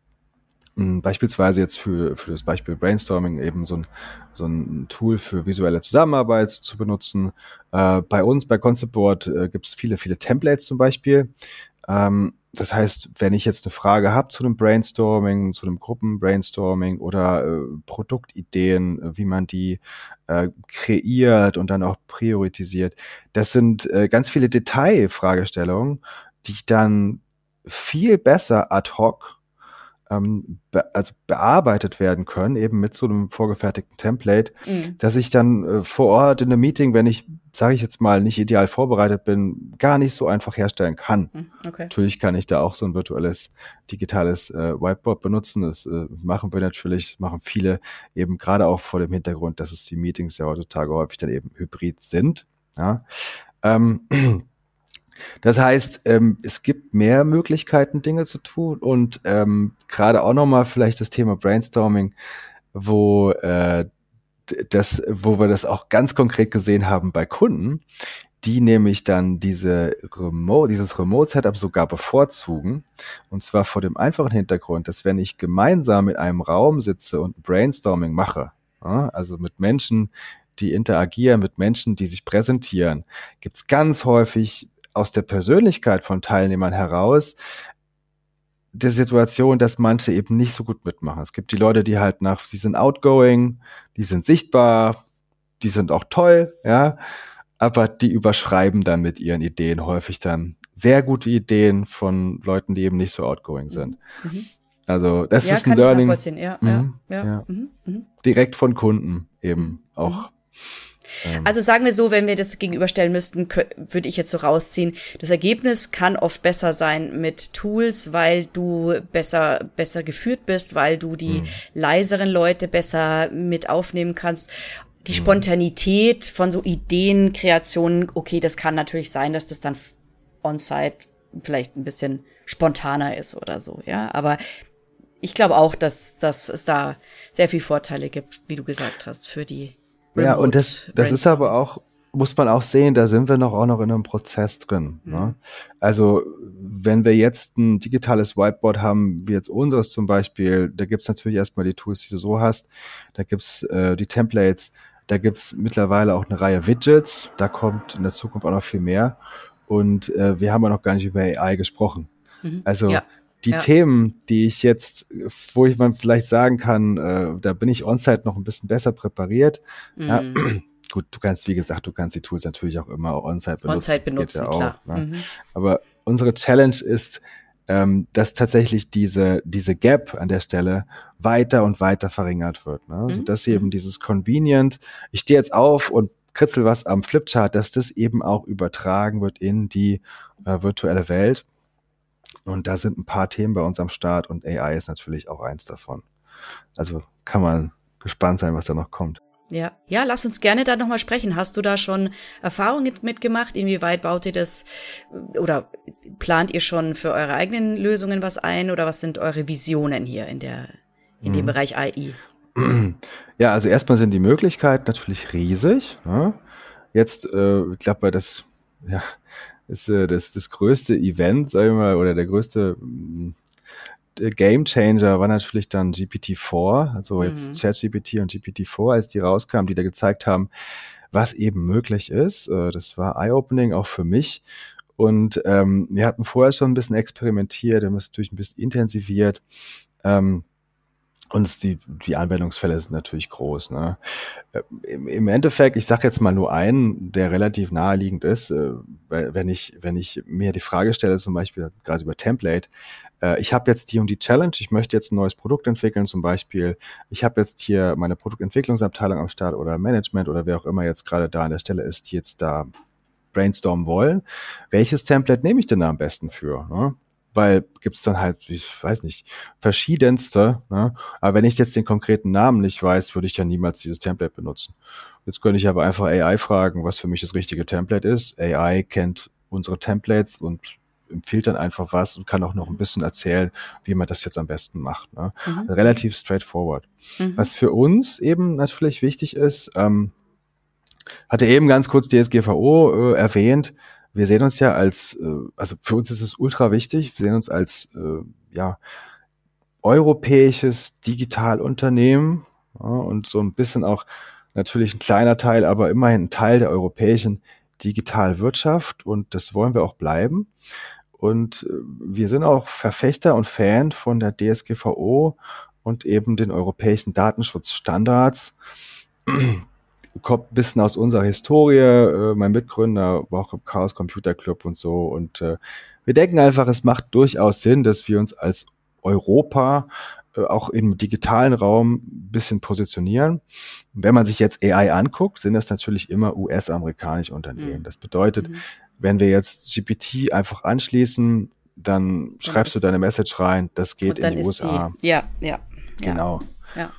Speaker 1: beispielsweise jetzt für, für das Beispiel Brainstorming eben so ein, so ein Tool für visuelle Zusammenarbeit zu benutzen. Äh, bei uns bei Concept Board äh, gibt es viele, viele Templates zum Beispiel. Ähm, das heißt, wenn ich jetzt eine Frage habe zu einem Brainstorming, zu einem Gruppenbrainstorming oder äh, Produktideen, äh, wie man die äh, kreiert und dann auch priorisiert, das sind äh, ganz viele Detailfragestellungen, die ich dann viel besser ad hoc ähm, be also bearbeitet werden können, eben mit so einem vorgefertigten Template, mhm. dass ich dann äh, vor Ort in einem Meeting, wenn ich, sage ich jetzt mal, nicht ideal vorbereitet bin, gar nicht so einfach herstellen kann. Mhm, okay. Natürlich kann ich da auch so ein virtuelles digitales äh, Whiteboard benutzen. Das äh, machen wir natürlich, machen viele eben gerade auch vor dem Hintergrund, dass es die Meetings ja heutzutage häufig dann eben hybrid sind. Ja. Ähm, das heißt, ähm, es gibt mehr Möglichkeiten, Dinge zu tun und ähm, gerade auch nochmal vielleicht das Thema Brainstorming, wo äh, das, wo wir das auch ganz konkret gesehen haben bei Kunden, die nämlich dann diese Remote, dieses Remote-Setup sogar bevorzugen. Und zwar vor dem einfachen Hintergrund, dass wenn ich gemeinsam in einem Raum sitze und Brainstorming mache, also mit Menschen, die interagieren, mit Menschen, die sich präsentieren, gibt's ganz häufig aus der Persönlichkeit von Teilnehmern heraus der Situation, dass manche eben nicht so gut mitmachen. Es gibt die Leute, die halt nach, sie sind outgoing, die sind sichtbar, die sind auch toll, ja, aber die überschreiben dann mit ihren Ideen häufig dann sehr gute Ideen von Leuten, die eben nicht so outgoing sind. Mhm. Also das ja, ist ein Learning. Ja, mhm, ja, ja. Mhm, mhm, Direkt von Kunden eben mhm. auch.
Speaker 2: Ähm. Also sagen wir so, wenn wir das gegenüberstellen müssten, würde ich jetzt so rausziehen. Das Ergebnis kann oft besser sein mit Tools, weil du besser, besser geführt bist, weil du die mhm. leiseren Leute besser mit aufnehmen kannst. Die mhm. Spontanität von so Ideen, Kreationen, okay, das kann natürlich sein, dass das dann on-site vielleicht ein bisschen spontaner ist oder so, ja. Aber ich glaube auch, dass, dass es da sehr viel Vorteile gibt, wie du gesagt hast, für die
Speaker 1: ja, und das, das ist aber auch, muss man auch sehen, da sind wir noch auch noch in einem Prozess drin. Mhm. Ne? Also wenn wir jetzt ein digitales Whiteboard haben, wie jetzt unseres zum Beispiel, da gibt's natürlich erstmal die Tools, die du so hast, da gibt's äh, die Templates, da gibt's mittlerweile auch eine Reihe Widgets, da kommt in der Zukunft auch noch viel mehr. Und äh, wir haben ja noch gar nicht über AI gesprochen. Mhm. Also ja die ja. Themen, die ich jetzt, wo ich mal vielleicht sagen kann, äh, da bin ich on-site noch ein bisschen besser präpariert. Mhm. Ja, gut, du kannst, wie gesagt, du kannst die Tools natürlich auch immer on-site benutzen.
Speaker 2: On-site benutzen, ja klar.
Speaker 1: Auch, ne? mhm. Aber unsere Challenge ist, ähm, dass tatsächlich diese, diese Gap an der Stelle weiter und weiter verringert wird. Ne? Mhm. Sodass eben mhm. dieses Convenient, ich stehe jetzt auf und kritzel was am Flipchart, dass das eben auch übertragen wird in die äh, virtuelle Welt. Und da sind ein paar Themen bei uns am Start und AI ist natürlich auch eins davon. Also kann man gespannt sein, was da noch kommt.
Speaker 2: Ja, ja, lass uns gerne da nochmal sprechen. Hast du da schon Erfahrungen mitgemacht? Inwieweit baut ihr das oder plant ihr schon für eure eigenen Lösungen was ein oder was sind eure Visionen hier in der in dem mhm. Bereich AI?
Speaker 1: Ja, also erstmal sind die Möglichkeiten natürlich riesig. Ne? Jetzt, äh, ich glaube, das ja, ist äh, das, das größte Event, sag ich mal, oder der größte, mm, Game Changer war natürlich dann GPT-4, also jetzt mhm. ChatGPT und GPT-4, als die rauskamen, die da gezeigt haben, was eben möglich ist. Äh, das war eye-opening auch für mich. Und ähm, wir hatten vorher schon ein bisschen experimentiert, wir haben es natürlich ein bisschen intensiviert. Ähm, und die, die Anwendungsfälle sind natürlich groß. Ne? Im, Im Endeffekt, ich sage jetzt mal nur einen, der relativ naheliegend ist, äh, wenn ich, wenn ich mir die Frage stelle, zum Beispiel gerade über Template, äh, ich habe jetzt die und die Challenge, ich möchte jetzt ein neues Produkt entwickeln, zum Beispiel, ich habe jetzt hier meine Produktentwicklungsabteilung am Start oder Management oder wer auch immer jetzt gerade da an der Stelle ist, die jetzt da brainstormen wollen. Welches Template nehme ich denn da am besten für? Ne? Weil gibt's dann halt, ich weiß nicht, verschiedenste. Ne? Aber wenn ich jetzt den konkreten Namen nicht weiß, würde ich ja niemals dieses Template benutzen. Jetzt könnte ich aber einfach AI fragen, was für mich das richtige Template ist. AI kennt unsere Templates und empfiehlt dann einfach was und kann auch noch ein bisschen erzählen, wie man das jetzt am besten macht. Ne? Mhm. Relativ straightforward. Mhm. Was für uns eben natürlich wichtig ist, ähm, hatte eben ganz kurz DSGVO äh, erwähnt, wir sehen uns ja als, äh, also für uns ist es ultra wichtig, wir sehen uns als äh, ja, europäisches Digitalunternehmen ja, und so ein bisschen auch natürlich ein kleiner Teil, aber immerhin ein Teil der europäischen Digitalwirtschaft und das wollen wir auch bleiben. Und äh, wir sind auch Verfechter und Fan von der DSGVO und eben den europäischen Datenschutzstandards kommt ein bisschen aus unserer Historie. Äh, mein Mitgründer war auch im Chaos Computer Club und so. Und äh, wir denken einfach, es macht durchaus Sinn, dass wir uns als Europa äh, auch im digitalen Raum ein bisschen positionieren. Wenn man sich jetzt AI anguckt, sind das natürlich immer US-amerikanische Unternehmen. Mhm. Das bedeutet, mhm. wenn wir jetzt GPT einfach anschließen, dann, dann schreibst du deine Message rein, das geht in die USA.
Speaker 2: Die, ja, ja.
Speaker 1: Genau. Ja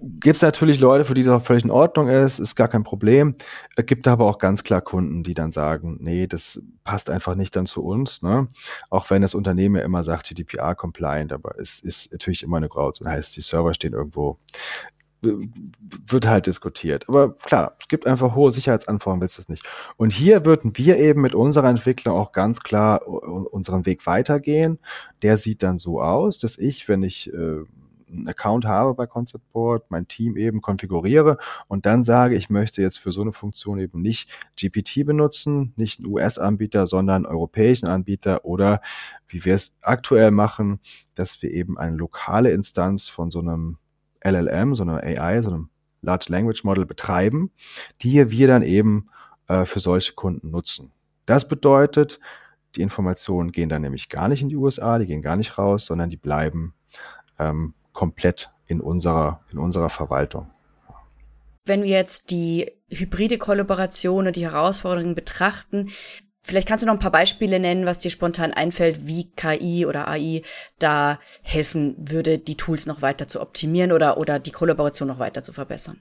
Speaker 1: gibt es natürlich Leute, für die das auch völlig in Ordnung ist, ist gar kein Problem. Es gibt aber auch ganz klar Kunden, die dann sagen, nee, das passt einfach nicht dann zu uns. Ne? Auch wenn das Unternehmen ja immer sagt, GDPR-compliant, aber es ist natürlich immer eine Grauzone. Heißt, die Server stehen irgendwo wird halt diskutiert. Aber klar, es gibt einfach hohe Sicherheitsanforderungen, willst du das nicht. Und hier würden wir eben mit unserer Entwicklung auch ganz klar unseren Weg weitergehen. Der sieht dann so aus, dass ich, wenn ich äh, einen Account habe bei Concept Board, mein Team eben konfiguriere und dann sage, ich möchte jetzt für so eine Funktion eben nicht GPT benutzen, nicht einen US-Anbieter, sondern einen europäischen Anbieter oder wie wir es aktuell machen, dass wir eben eine lokale Instanz von so einem LLM, so einer AI, so einem Large Language Model betreiben, die wir dann eben äh, für solche Kunden nutzen. Das bedeutet, die Informationen gehen dann nämlich gar nicht in die USA, die gehen gar nicht raus, sondern die bleiben ähm, komplett in unserer, in unserer Verwaltung.
Speaker 2: Wenn wir jetzt die hybride Kollaboration und die Herausforderungen betrachten, vielleicht kannst du noch ein paar Beispiele nennen, was dir spontan einfällt, wie KI oder AI da helfen würde, die Tools noch weiter zu optimieren oder, oder die Kollaboration noch weiter zu verbessern.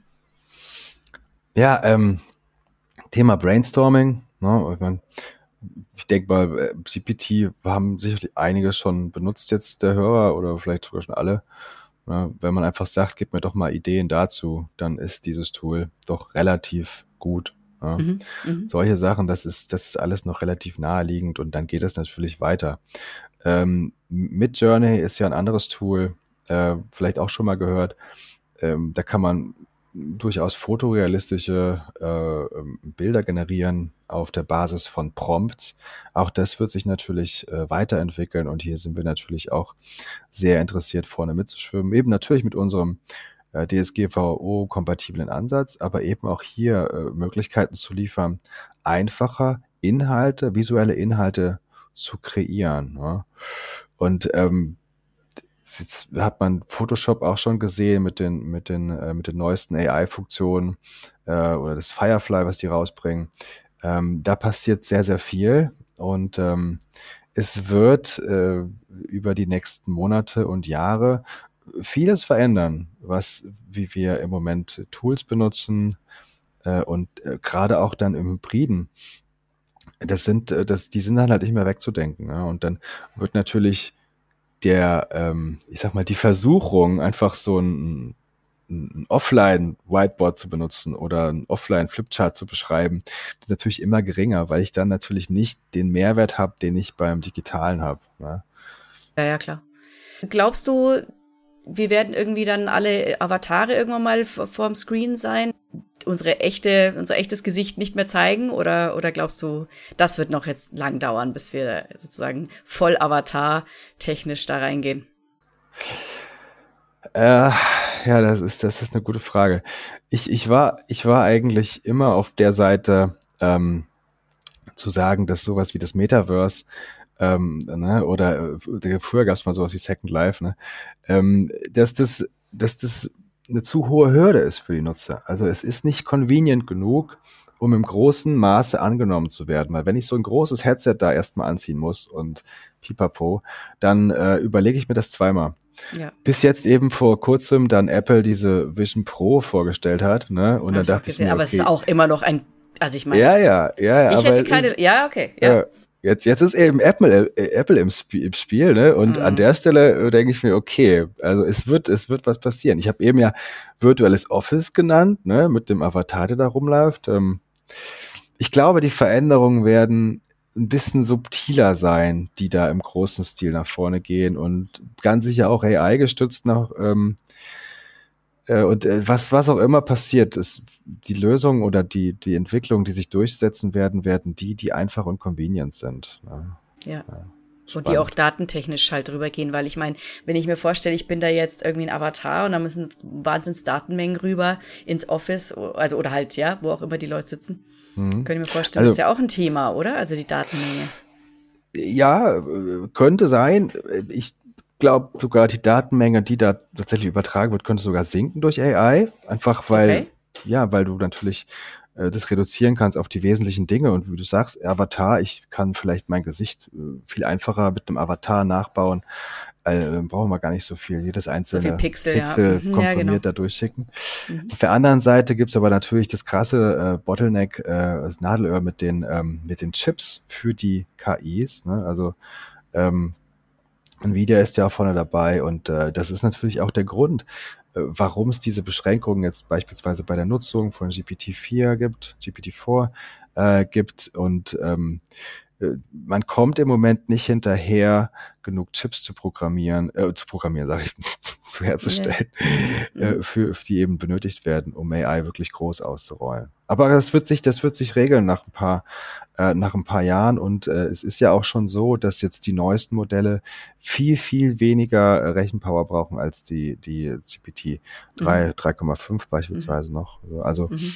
Speaker 1: Ja, ähm, Thema Brainstorming. Ne, ich, mein, ich denke mal, GPT haben sicherlich einige schon benutzt jetzt der Hörer oder vielleicht sogar schon alle. Ne, wenn man einfach sagt, gib mir doch mal Ideen dazu, dann ist dieses Tool doch relativ gut. Ja. Mhm, mh. Solche Sachen, das ist, das ist alles noch relativ naheliegend und dann geht es natürlich weiter. Ähm, mit Journey ist ja ein anderes Tool, äh, vielleicht auch schon mal gehört. Ähm, da kann man durchaus fotorealistische äh, ähm, Bilder generieren auf der Basis von Prompts. Auch das wird sich natürlich äh, weiterentwickeln und hier sind wir natürlich auch sehr interessiert, vorne mitzuschwimmen. Eben natürlich mit unserem äh, DSGVO-kompatiblen Ansatz, aber eben auch hier äh, Möglichkeiten zu liefern, einfacher Inhalte, visuelle Inhalte zu kreieren. Ne? Und ähm, jetzt hat man Photoshop auch schon gesehen mit den, mit den, äh, mit den neuesten AI-Funktionen äh, oder das Firefly, was die rausbringen. Ähm, da passiert sehr, sehr viel und ähm, es wird äh, über die nächsten Monate und Jahre vieles verändern, was, wie wir im Moment Tools benutzen äh, und äh, gerade auch dann im Hybriden. Das sind, äh, das, die sind dann halt nicht mehr wegzudenken. Ja? Und dann wird natürlich der, ähm, ich sag mal, die Versuchung, einfach so ein, ein Offline-Whiteboard zu benutzen oder ein Offline-Flipchart zu beschreiben, ist natürlich immer geringer, weil ich dann natürlich nicht den Mehrwert habe, den ich beim Digitalen habe. Ne?
Speaker 2: Ja, ja, klar. Glaubst du, wir werden irgendwie dann alle Avatare irgendwann mal vorm Screen sein, unsere echte, unser echtes Gesicht nicht mehr zeigen? Oder, oder glaubst du, das wird noch jetzt lang dauern, bis wir sozusagen voll Avatar-technisch da reingehen?
Speaker 1: Äh, ja, das ist, das ist eine gute Frage. Ich, ich, war, ich war eigentlich immer auf der Seite, ähm, zu sagen, dass sowas wie das Metaverse ähm, ne, oder äh, früher gab es mal sowas wie Second Life, ne, ähm, dass das, dass das eine zu hohe Hürde ist für die Nutzer. Also es ist nicht convenient genug, um im großen Maße angenommen zu werden. Weil wenn ich so ein großes Headset da erstmal anziehen muss und pipapo, dann äh, überlege ich mir das zweimal. Ja. Bis jetzt eben vor kurzem dann Apple diese Vision Pro vorgestellt hat, ne? Und Hab dann dachte ich, gesehen,
Speaker 2: mir, okay, aber es ist auch immer noch ein, also ich meine,
Speaker 1: ja, ja, ja,
Speaker 2: ich hätte keine, ist, ja, okay, ja.
Speaker 1: Jetzt, jetzt ist eben Apple, äh, Apple im, Sp im Spiel, ne? Und mhm. an der Stelle äh, denke ich mir, okay, also es wird, es wird was passieren. Ich habe eben ja virtuelles Office genannt, ne? Mit dem Avatar, der da rumläuft. Ähm, ich glaube, die Veränderungen werden ein bisschen subtiler sein, die da im großen Stil nach vorne gehen und ganz sicher auch AI gestützt nach ähm, äh, und äh, was, was auch immer passiert, ist die Lösung oder die, die Entwicklung, die sich durchsetzen werden, werden die, die einfach und convenient sind.
Speaker 2: Ne? Ja. ja. Und die auch datentechnisch halt drüber gehen, weil ich meine, wenn ich mir vorstelle, ich bin da jetzt irgendwie ein Avatar und da müssen wahnsinns Datenmengen rüber ins Office, also oder halt, ja, wo auch immer die Leute sitzen. Mhm. Könnte ich mir vorstellen, also, das ist ja auch ein Thema, oder? Also die Datenmenge.
Speaker 1: Ja, äh, könnte sein. Ich glaube sogar die Datenmenge, die da tatsächlich übertragen wird, könnte sogar sinken durch AI. Einfach weil, okay. ja, weil du natürlich äh, das reduzieren kannst auf die wesentlichen Dinge. Und wie du sagst, Avatar, ich kann vielleicht mein Gesicht äh, viel einfacher mit einem Avatar nachbauen. Äh, brauchen wir gar nicht so viel, jedes einzelne so
Speaker 2: Pixel,
Speaker 1: Pixel
Speaker 2: ja.
Speaker 1: komprimiert ja, genau. da durchschicken. Mhm. Auf der anderen Seite gibt's aber natürlich das krasse äh, Bottleneck, äh, das Nadelöhr mit den, ähm, mit den Chips für die KIs. Ne? Also ähm, Nvidia ist ja vorne dabei und äh, das ist natürlich auch der Grund, äh, warum es diese Beschränkungen jetzt beispielsweise bei der Nutzung von GPT-4 gibt, GPT-4 äh, gibt und ähm, äh, man kommt im Moment nicht hinterher, genug Chips zu programmieren, äh, zu programmieren, sage ich, zu herzustellen, ja. äh, für, für die eben benötigt werden, um AI wirklich groß auszurollen. Aber das wird sich, das wird sich regeln nach ein paar, äh, nach ein paar Jahren. Und äh, es ist ja auch schon so, dass jetzt die neuesten Modelle viel, viel weniger Rechenpower brauchen als die, die GPT 3, mhm. 3,5 beispielsweise mhm. noch. Also mhm.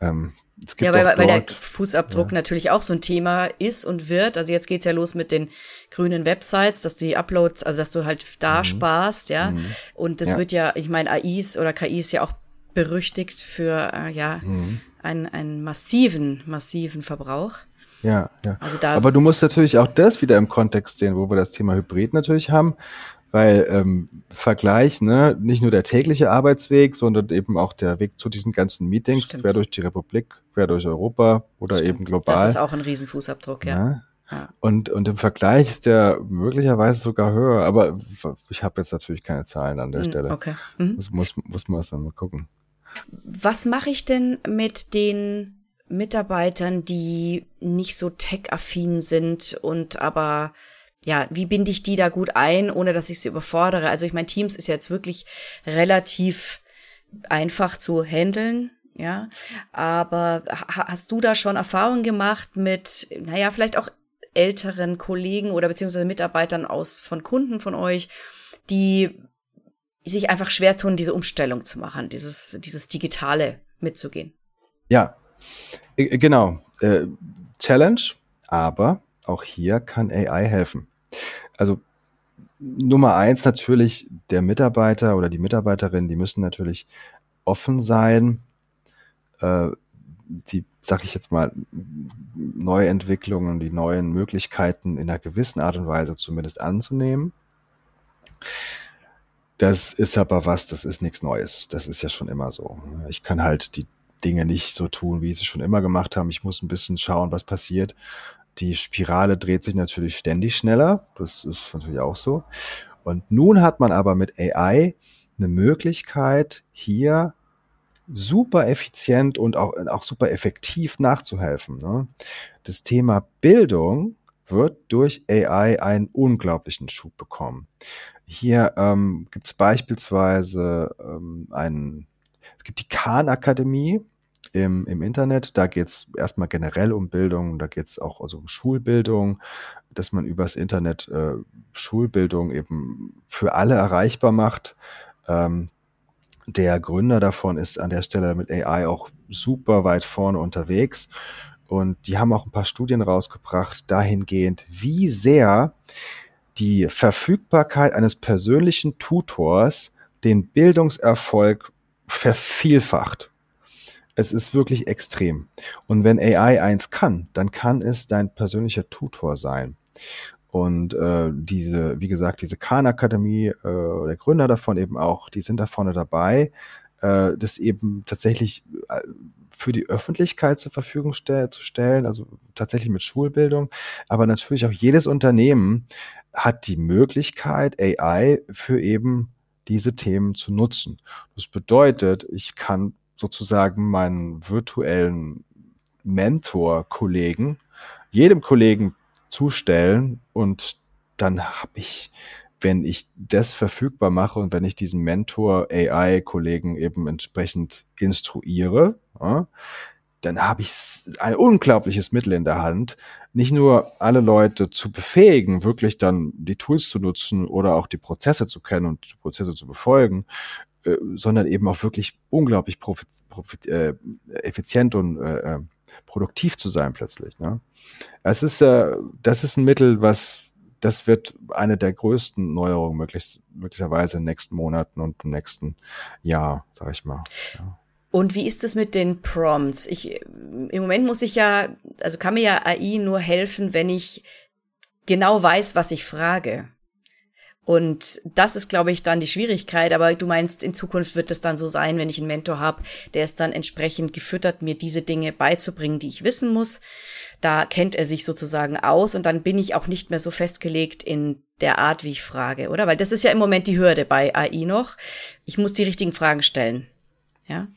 Speaker 1: ähm,
Speaker 2: ja, weil, weil der Fußabdruck ja. natürlich auch so ein Thema ist und wird. Also jetzt geht's ja los mit den grünen Websites, dass du die Uploads, also dass du halt da mhm. sparst, ja. Mhm. Und das ja. wird ja, ich meine, AIs oder KIs ja auch berüchtigt für äh, ja mhm. einen, einen massiven, massiven Verbrauch.
Speaker 1: Ja, ja. Also da Aber du musst natürlich auch das wieder im Kontext sehen, wo wir das Thema Hybrid natürlich haben weil ähm, Vergleich, ne, nicht nur der tägliche Arbeitsweg, sondern eben auch der Weg zu diesen ganzen Meetings, Stimmt. quer durch die Republik, quer durch Europa oder Stimmt. eben global. Das
Speaker 2: ist auch ein Riesenfußabdruck, ja.
Speaker 1: ja. ja. Und, und im Vergleich ist der möglicherweise sogar höher, aber ich habe jetzt natürlich keine Zahlen an der hm, Stelle.
Speaker 2: Okay. Mhm.
Speaker 1: Das muss, muss man dann mal gucken.
Speaker 2: Was mache ich denn mit den Mitarbeitern, die nicht so tech-affin sind und aber ja, wie binde ich die da gut ein, ohne dass ich sie überfordere? Also ich meine, Teams ist jetzt wirklich relativ einfach zu handeln, ja. Aber hast du da schon Erfahrungen gemacht mit, naja, vielleicht auch älteren Kollegen oder beziehungsweise Mitarbeitern aus von Kunden von euch, die sich einfach schwer tun, diese Umstellung zu machen, dieses, dieses Digitale mitzugehen?
Speaker 1: Ja, genau. Äh, Challenge, aber auch hier kann AI helfen also Nummer eins natürlich der Mitarbeiter oder die Mitarbeiterin, die müssen natürlich offen sein, äh, die, sag ich jetzt mal, Neuentwicklungen, die neuen Möglichkeiten in einer gewissen Art und Weise zumindest anzunehmen. Das ist aber was, das ist nichts Neues. Das ist ja schon immer so. Ich kann halt die Dinge nicht so tun, wie sie schon immer gemacht haben. Ich muss ein bisschen schauen, was passiert die Spirale dreht sich natürlich ständig schneller. Das ist natürlich auch so. Und nun hat man aber mit AI eine Möglichkeit, hier super effizient und auch, auch super effektiv nachzuhelfen. Ne? Das Thema Bildung wird durch AI einen unglaublichen Schub bekommen. Hier ähm, gibt es beispielsweise ähm, einen, es gibt die Khan-Akademie im, im Internet. Da geht es erstmal generell um Bildung, da geht es auch also um Schulbildung, dass man übers Internet äh, Schulbildung eben für alle erreichbar macht. Ähm, der Gründer davon ist an der Stelle mit AI auch super weit vorne unterwegs. Und die haben auch ein paar Studien rausgebracht dahingehend, wie sehr die Verfügbarkeit eines persönlichen Tutors den Bildungserfolg vervielfacht. Es ist wirklich extrem. Und wenn AI eins kann, dann kann es dein persönlicher Tutor sein. Und äh, diese, wie gesagt, diese Khan-Akademie, äh, der Gründer davon eben auch, die sind da vorne dabei, äh, das eben tatsächlich äh, für die Öffentlichkeit zur Verfügung stell zu stellen, also tatsächlich mit Schulbildung. Aber natürlich auch jedes Unternehmen hat die Möglichkeit, AI für eben diese Themen zu nutzen. Das bedeutet, ich kann sozusagen meinen virtuellen Mentor-Kollegen, jedem Kollegen zustellen und dann habe ich, wenn ich das verfügbar mache und wenn ich diesen Mentor AI-Kollegen eben entsprechend instruiere, ja, dann habe ich ein unglaubliches Mittel in der Hand, nicht nur alle Leute zu befähigen, wirklich dann die Tools zu nutzen oder auch die Prozesse zu kennen und die Prozesse zu befolgen, äh, sondern eben auch wirklich unglaublich profit, profit, äh, effizient und äh, äh produktiv zu sein plötzlich. Ne? Es ist, äh, das ist ein Mittel, was das wird eine der größten Neuerungen möglichst, möglicherweise in den nächsten Monaten und im nächsten Jahr, sag ich mal. Ja.
Speaker 2: Und wie ist es mit den Prompts? Ich, im Moment muss ich ja, also kann mir ja AI nur helfen, wenn ich genau weiß, was ich frage. Und das ist, glaube ich, dann die Schwierigkeit. Aber du meinst, in Zukunft wird es dann so sein, wenn ich einen Mentor habe, der ist dann entsprechend gefüttert, mir diese Dinge beizubringen, die ich wissen muss. Da kennt er sich sozusagen aus und dann bin ich auch nicht mehr so festgelegt in der Art, wie ich frage, oder? Weil das ist ja im Moment die Hürde bei AI noch. Ich muss die richtigen Fragen stellen. Ja.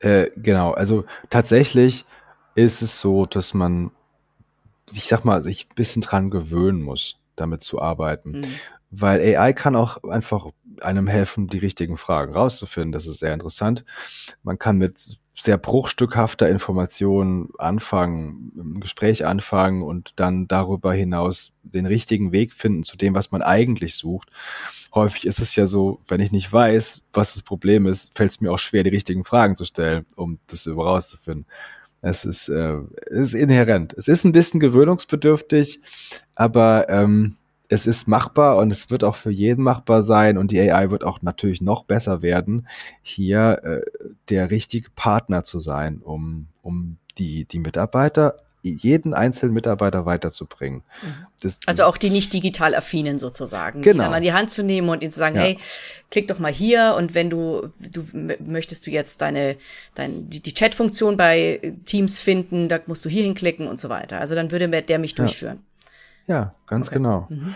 Speaker 1: Äh, genau. Also tatsächlich ist es so, dass man, ich sag mal, sich ein bisschen dran gewöhnen muss, damit zu arbeiten. Mhm. Weil AI kann auch einfach einem helfen, die richtigen Fragen rauszufinden. Das ist sehr interessant. Man kann mit sehr bruchstückhafter Information anfangen, ein Gespräch anfangen und dann darüber hinaus den richtigen Weg finden zu dem, was man eigentlich sucht. Häufig ist es ja so, wenn ich nicht weiß, was das Problem ist, fällt es mir auch schwer, die richtigen Fragen zu stellen, um das herauszufinden. Es ist, äh, es ist inhärent. Es ist ein bisschen gewöhnungsbedürftig, aber ähm, es ist machbar und es wird auch für jeden machbar sein und die AI wird auch natürlich noch besser werden, hier äh, der richtige Partner zu sein, um, um die, die Mitarbeiter jeden einzelnen Mitarbeiter weiterzubringen.
Speaker 2: Mhm. Das, also auch die nicht digital affinen sozusagen,
Speaker 1: genau.
Speaker 2: die an die Hand zu nehmen und ihnen zu sagen, ja. hey, klick doch mal hier und wenn du du möchtest du jetzt deine dein, die, die Chat-Funktion bei Teams finden, da musst du hier hinklicken und so weiter. Also dann würde der mich durchführen.
Speaker 1: Ja, ganz okay. genau. Mhm.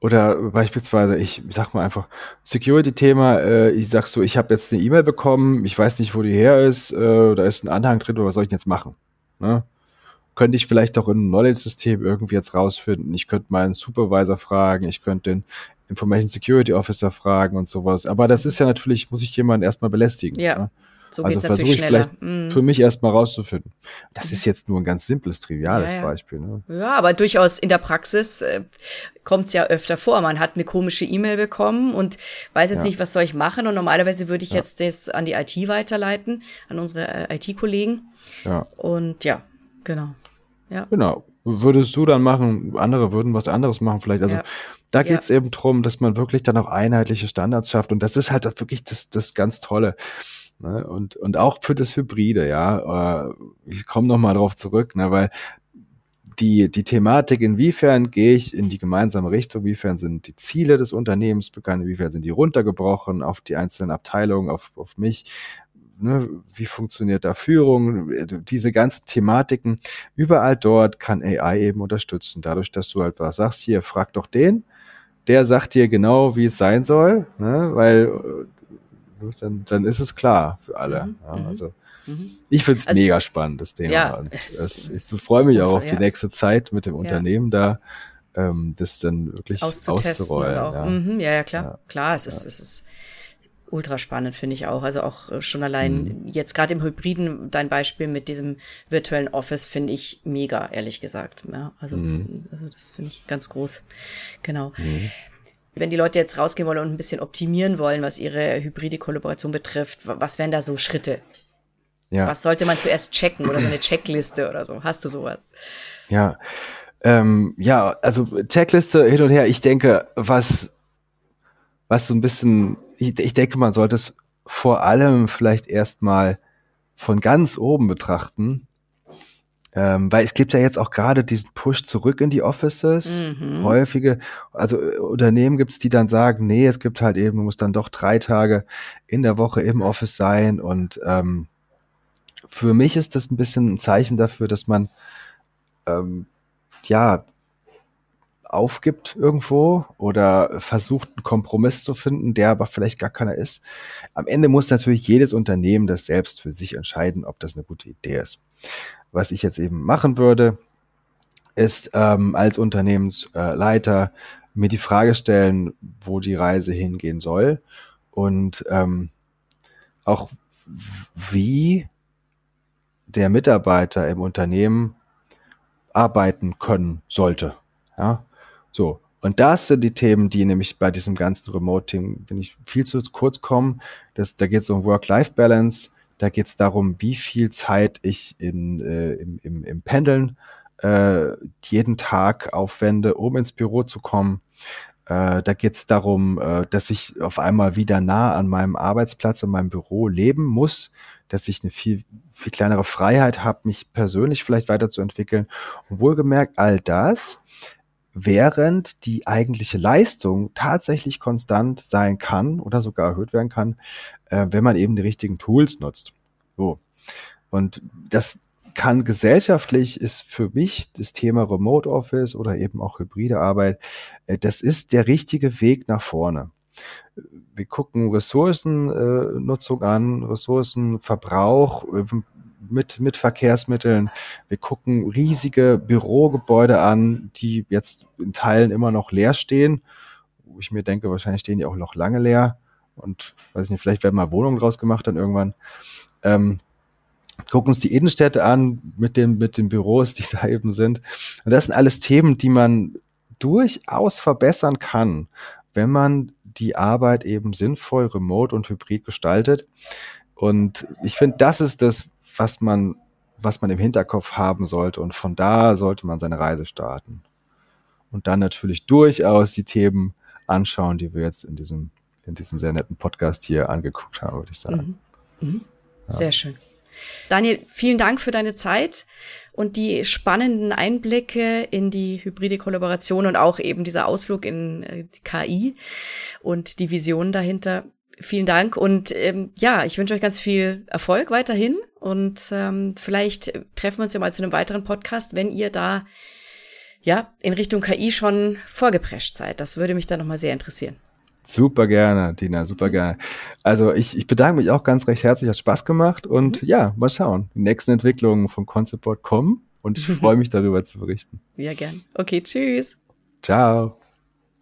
Speaker 1: Oder beispielsweise, ich sag mal einfach, Security-Thema, äh, ich sag so, ich habe jetzt eine E-Mail bekommen, ich weiß nicht, wo die her ist, äh, da ist ein Anhang drin, was soll ich jetzt machen? Ne? Könnte ich vielleicht auch in einem Knowledge-System irgendwie jetzt rausfinden. Ich könnte meinen Supervisor fragen, ich könnte den Information Security Officer fragen und sowas. Aber das ist ja natürlich, muss ich jemanden erstmal belästigen.
Speaker 2: Ja. Ne?
Speaker 1: So also versuche ich schneller. vielleicht mm. für mich erstmal rauszufinden. Das mhm. ist jetzt nur ein ganz simples, triviales ja, ja. Beispiel. Ne?
Speaker 2: Ja, aber durchaus in der Praxis äh, kommt es ja öfter vor. Man hat eine komische E-Mail bekommen und weiß jetzt ja. nicht, was soll ich machen. Und normalerweise würde ich jetzt das an die IT weiterleiten, an unsere äh, IT-Kollegen. Ja. Und ja, genau.
Speaker 1: Ja. Genau. Würdest du dann machen, andere würden was anderes machen vielleicht. Also da geht es eben drum, dass man wirklich dann auch einheitliche Standards schafft. Und das ist halt wirklich das, das ganz Tolle. Ne? Und, und auch für das Hybride, ja. Äh, ich komme nochmal drauf zurück, ne? weil die, die Thematik, inwiefern gehe ich in die gemeinsame Richtung, inwiefern sind die Ziele des Unternehmens bekannt, inwiefern sind die runtergebrochen auf die einzelnen Abteilungen, auf, auf mich, ne, wie funktioniert da Führung, diese ganzen Thematiken, überall dort kann AI eben unterstützen, dadurch, dass du halt was sagst, hier, frag doch den, der sagt dir genau, wie es sein soll, ne, weil dann, dann ist es klar für alle. Mhm. Ja, mhm. also Mhm. Ich finde es also, mega spannend, das Thema. Ja, und es, ich freue mich auch auf die nächste Zeit mit dem Unternehmen da, ähm, das dann wirklich auszurollen.
Speaker 2: Ja. Mhm, ja. ja, klar. Klar, es ist, es ist ultra spannend, finde ich auch. Also auch äh, schon allein mhm. jetzt gerade im Hybriden, dein Beispiel mit diesem virtuellen Office finde ich mega, ehrlich gesagt. Ja, also, mhm. also das finde ich ganz groß. Genau. Mhm. Wenn die Leute jetzt rausgehen wollen und ein bisschen optimieren wollen, was ihre hybride Kollaboration betrifft, was wären da so Schritte? Ja. Was sollte man zuerst checken oder so eine Checkliste oder so? Hast du sowas?
Speaker 1: Ja, ähm, ja, also Checkliste hin und her. Ich denke, was was so ein bisschen, ich, ich denke, man sollte es vor allem vielleicht erstmal von ganz oben betrachten. Ähm, weil es gibt ja jetzt auch gerade diesen Push zurück in die Offices. Mhm. Häufige, also äh, Unternehmen gibt es, die dann sagen, nee, es gibt halt eben, du musst dann doch drei Tage in der Woche im Office sein. Und ähm, für mich ist das ein bisschen ein Zeichen dafür, dass man ähm, ja aufgibt irgendwo oder versucht, einen Kompromiss zu finden, der aber vielleicht gar keiner ist. Am Ende muss natürlich jedes Unternehmen das selbst für sich entscheiden, ob das eine gute Idee ist. Was ich jetzt eben machen würde, ist ähm, als Unternehmensleiter mir die Frage stellen, wo die Reise hingehen soll und ähm, auch wie der Mitarbeiter im Unternehmen arbeiten können sollte. Ja, so. Und das sind die Themen, die nämlich bei diesem ganzen Remote-Team, wenn ich viel zu kurz komme, das, da geht es um Work-Life-Balance, da geht es darum, wie viel Zeit ich in, äh, im, im, im Pendeln äh, jeden Tag aufwende, um ins Büro zu kommen. Äh, da geht es darum, äh, dass ich auf einmal wieder nah an meinem Arbeitsplatz, an meinem Büro leben muss, dass ich eine viel, viel kleinere Freiheit habe, mich persönlich vielleicht weiterzuentwickeln. Und wohlgemerkt, all das während die eigentliche Leistung tatsächlich konstant sein kann oder sogar erhöht werden kann, äh, wenn man eben die richtigen Tools nutzt. So. Und das kann gesellschaftlich ist für mich das Thema Remote Office oder eben auch hybride Arbeit, äh, das ist der richtige Weg nach vorne. Wir gucken Ressourcennutzung an, Ressourcenverbrauch, mit, mit Verkehrsmitteln. Wir gucken riesige Bürogebäude an, die jetzt in Teilen immer noch leer stehen. Wo ich mir denke, wahrscheinlich stehen die auch noch lange leer. Und weiß nicht, vielleicht werden mal Wohnungen draus gemacht dann irgendwann. Ähm, gucken uns die Innenstädte an mit den, mit den Büros, die da eben sind. Und das sind alles Themen, die man durchaus verbessern kann, wenn man die Arbeit eben sinnvoll, remote und hybrid gestaltet. Und ich finde, das ist das, was man, was man im Hinterkopf haben sollte. Und von da sollte man seine Reise starten. Und dann natürlich durchaus die Themen anschauen, die wir jetzt in diesem, in diesem sehr netten Podcast hier angeguckt haben, würde ich sagen.
Speaker 2: Mhm. Mhm. Sehr ja. schön. Daniel, vielen Dank für deine Zeit und die spannenden Einblicke in die hybride Kollaboration und auch eben dieser Ausflug in äh, KI und die Vision dahinter. Vielen Dank und ähm, ja, ich wünsche euch ganz viel Erfolg weiterhin und ähm, vielleicht treffen wir uns ja mal zu einem weiteren Podcast, wenn ihr da ja in Richtung KI schon vorgeprescht seid. Das würde mich dann nochmal sehr interessieren.
Speaker 1: Super gerne, Dina, super gerne. Also ich, ich bedanke mich auch ganz recht herzlich, hat Spaß gemacht und mhm. ja, mal schauen. Die nächsten Entwicklungen von Conceptboard kommen und ich freue mich darüber zu berichten.
Speaker 2: Ja, gern. Okay, tschüss.
Speaker 1: Ciao.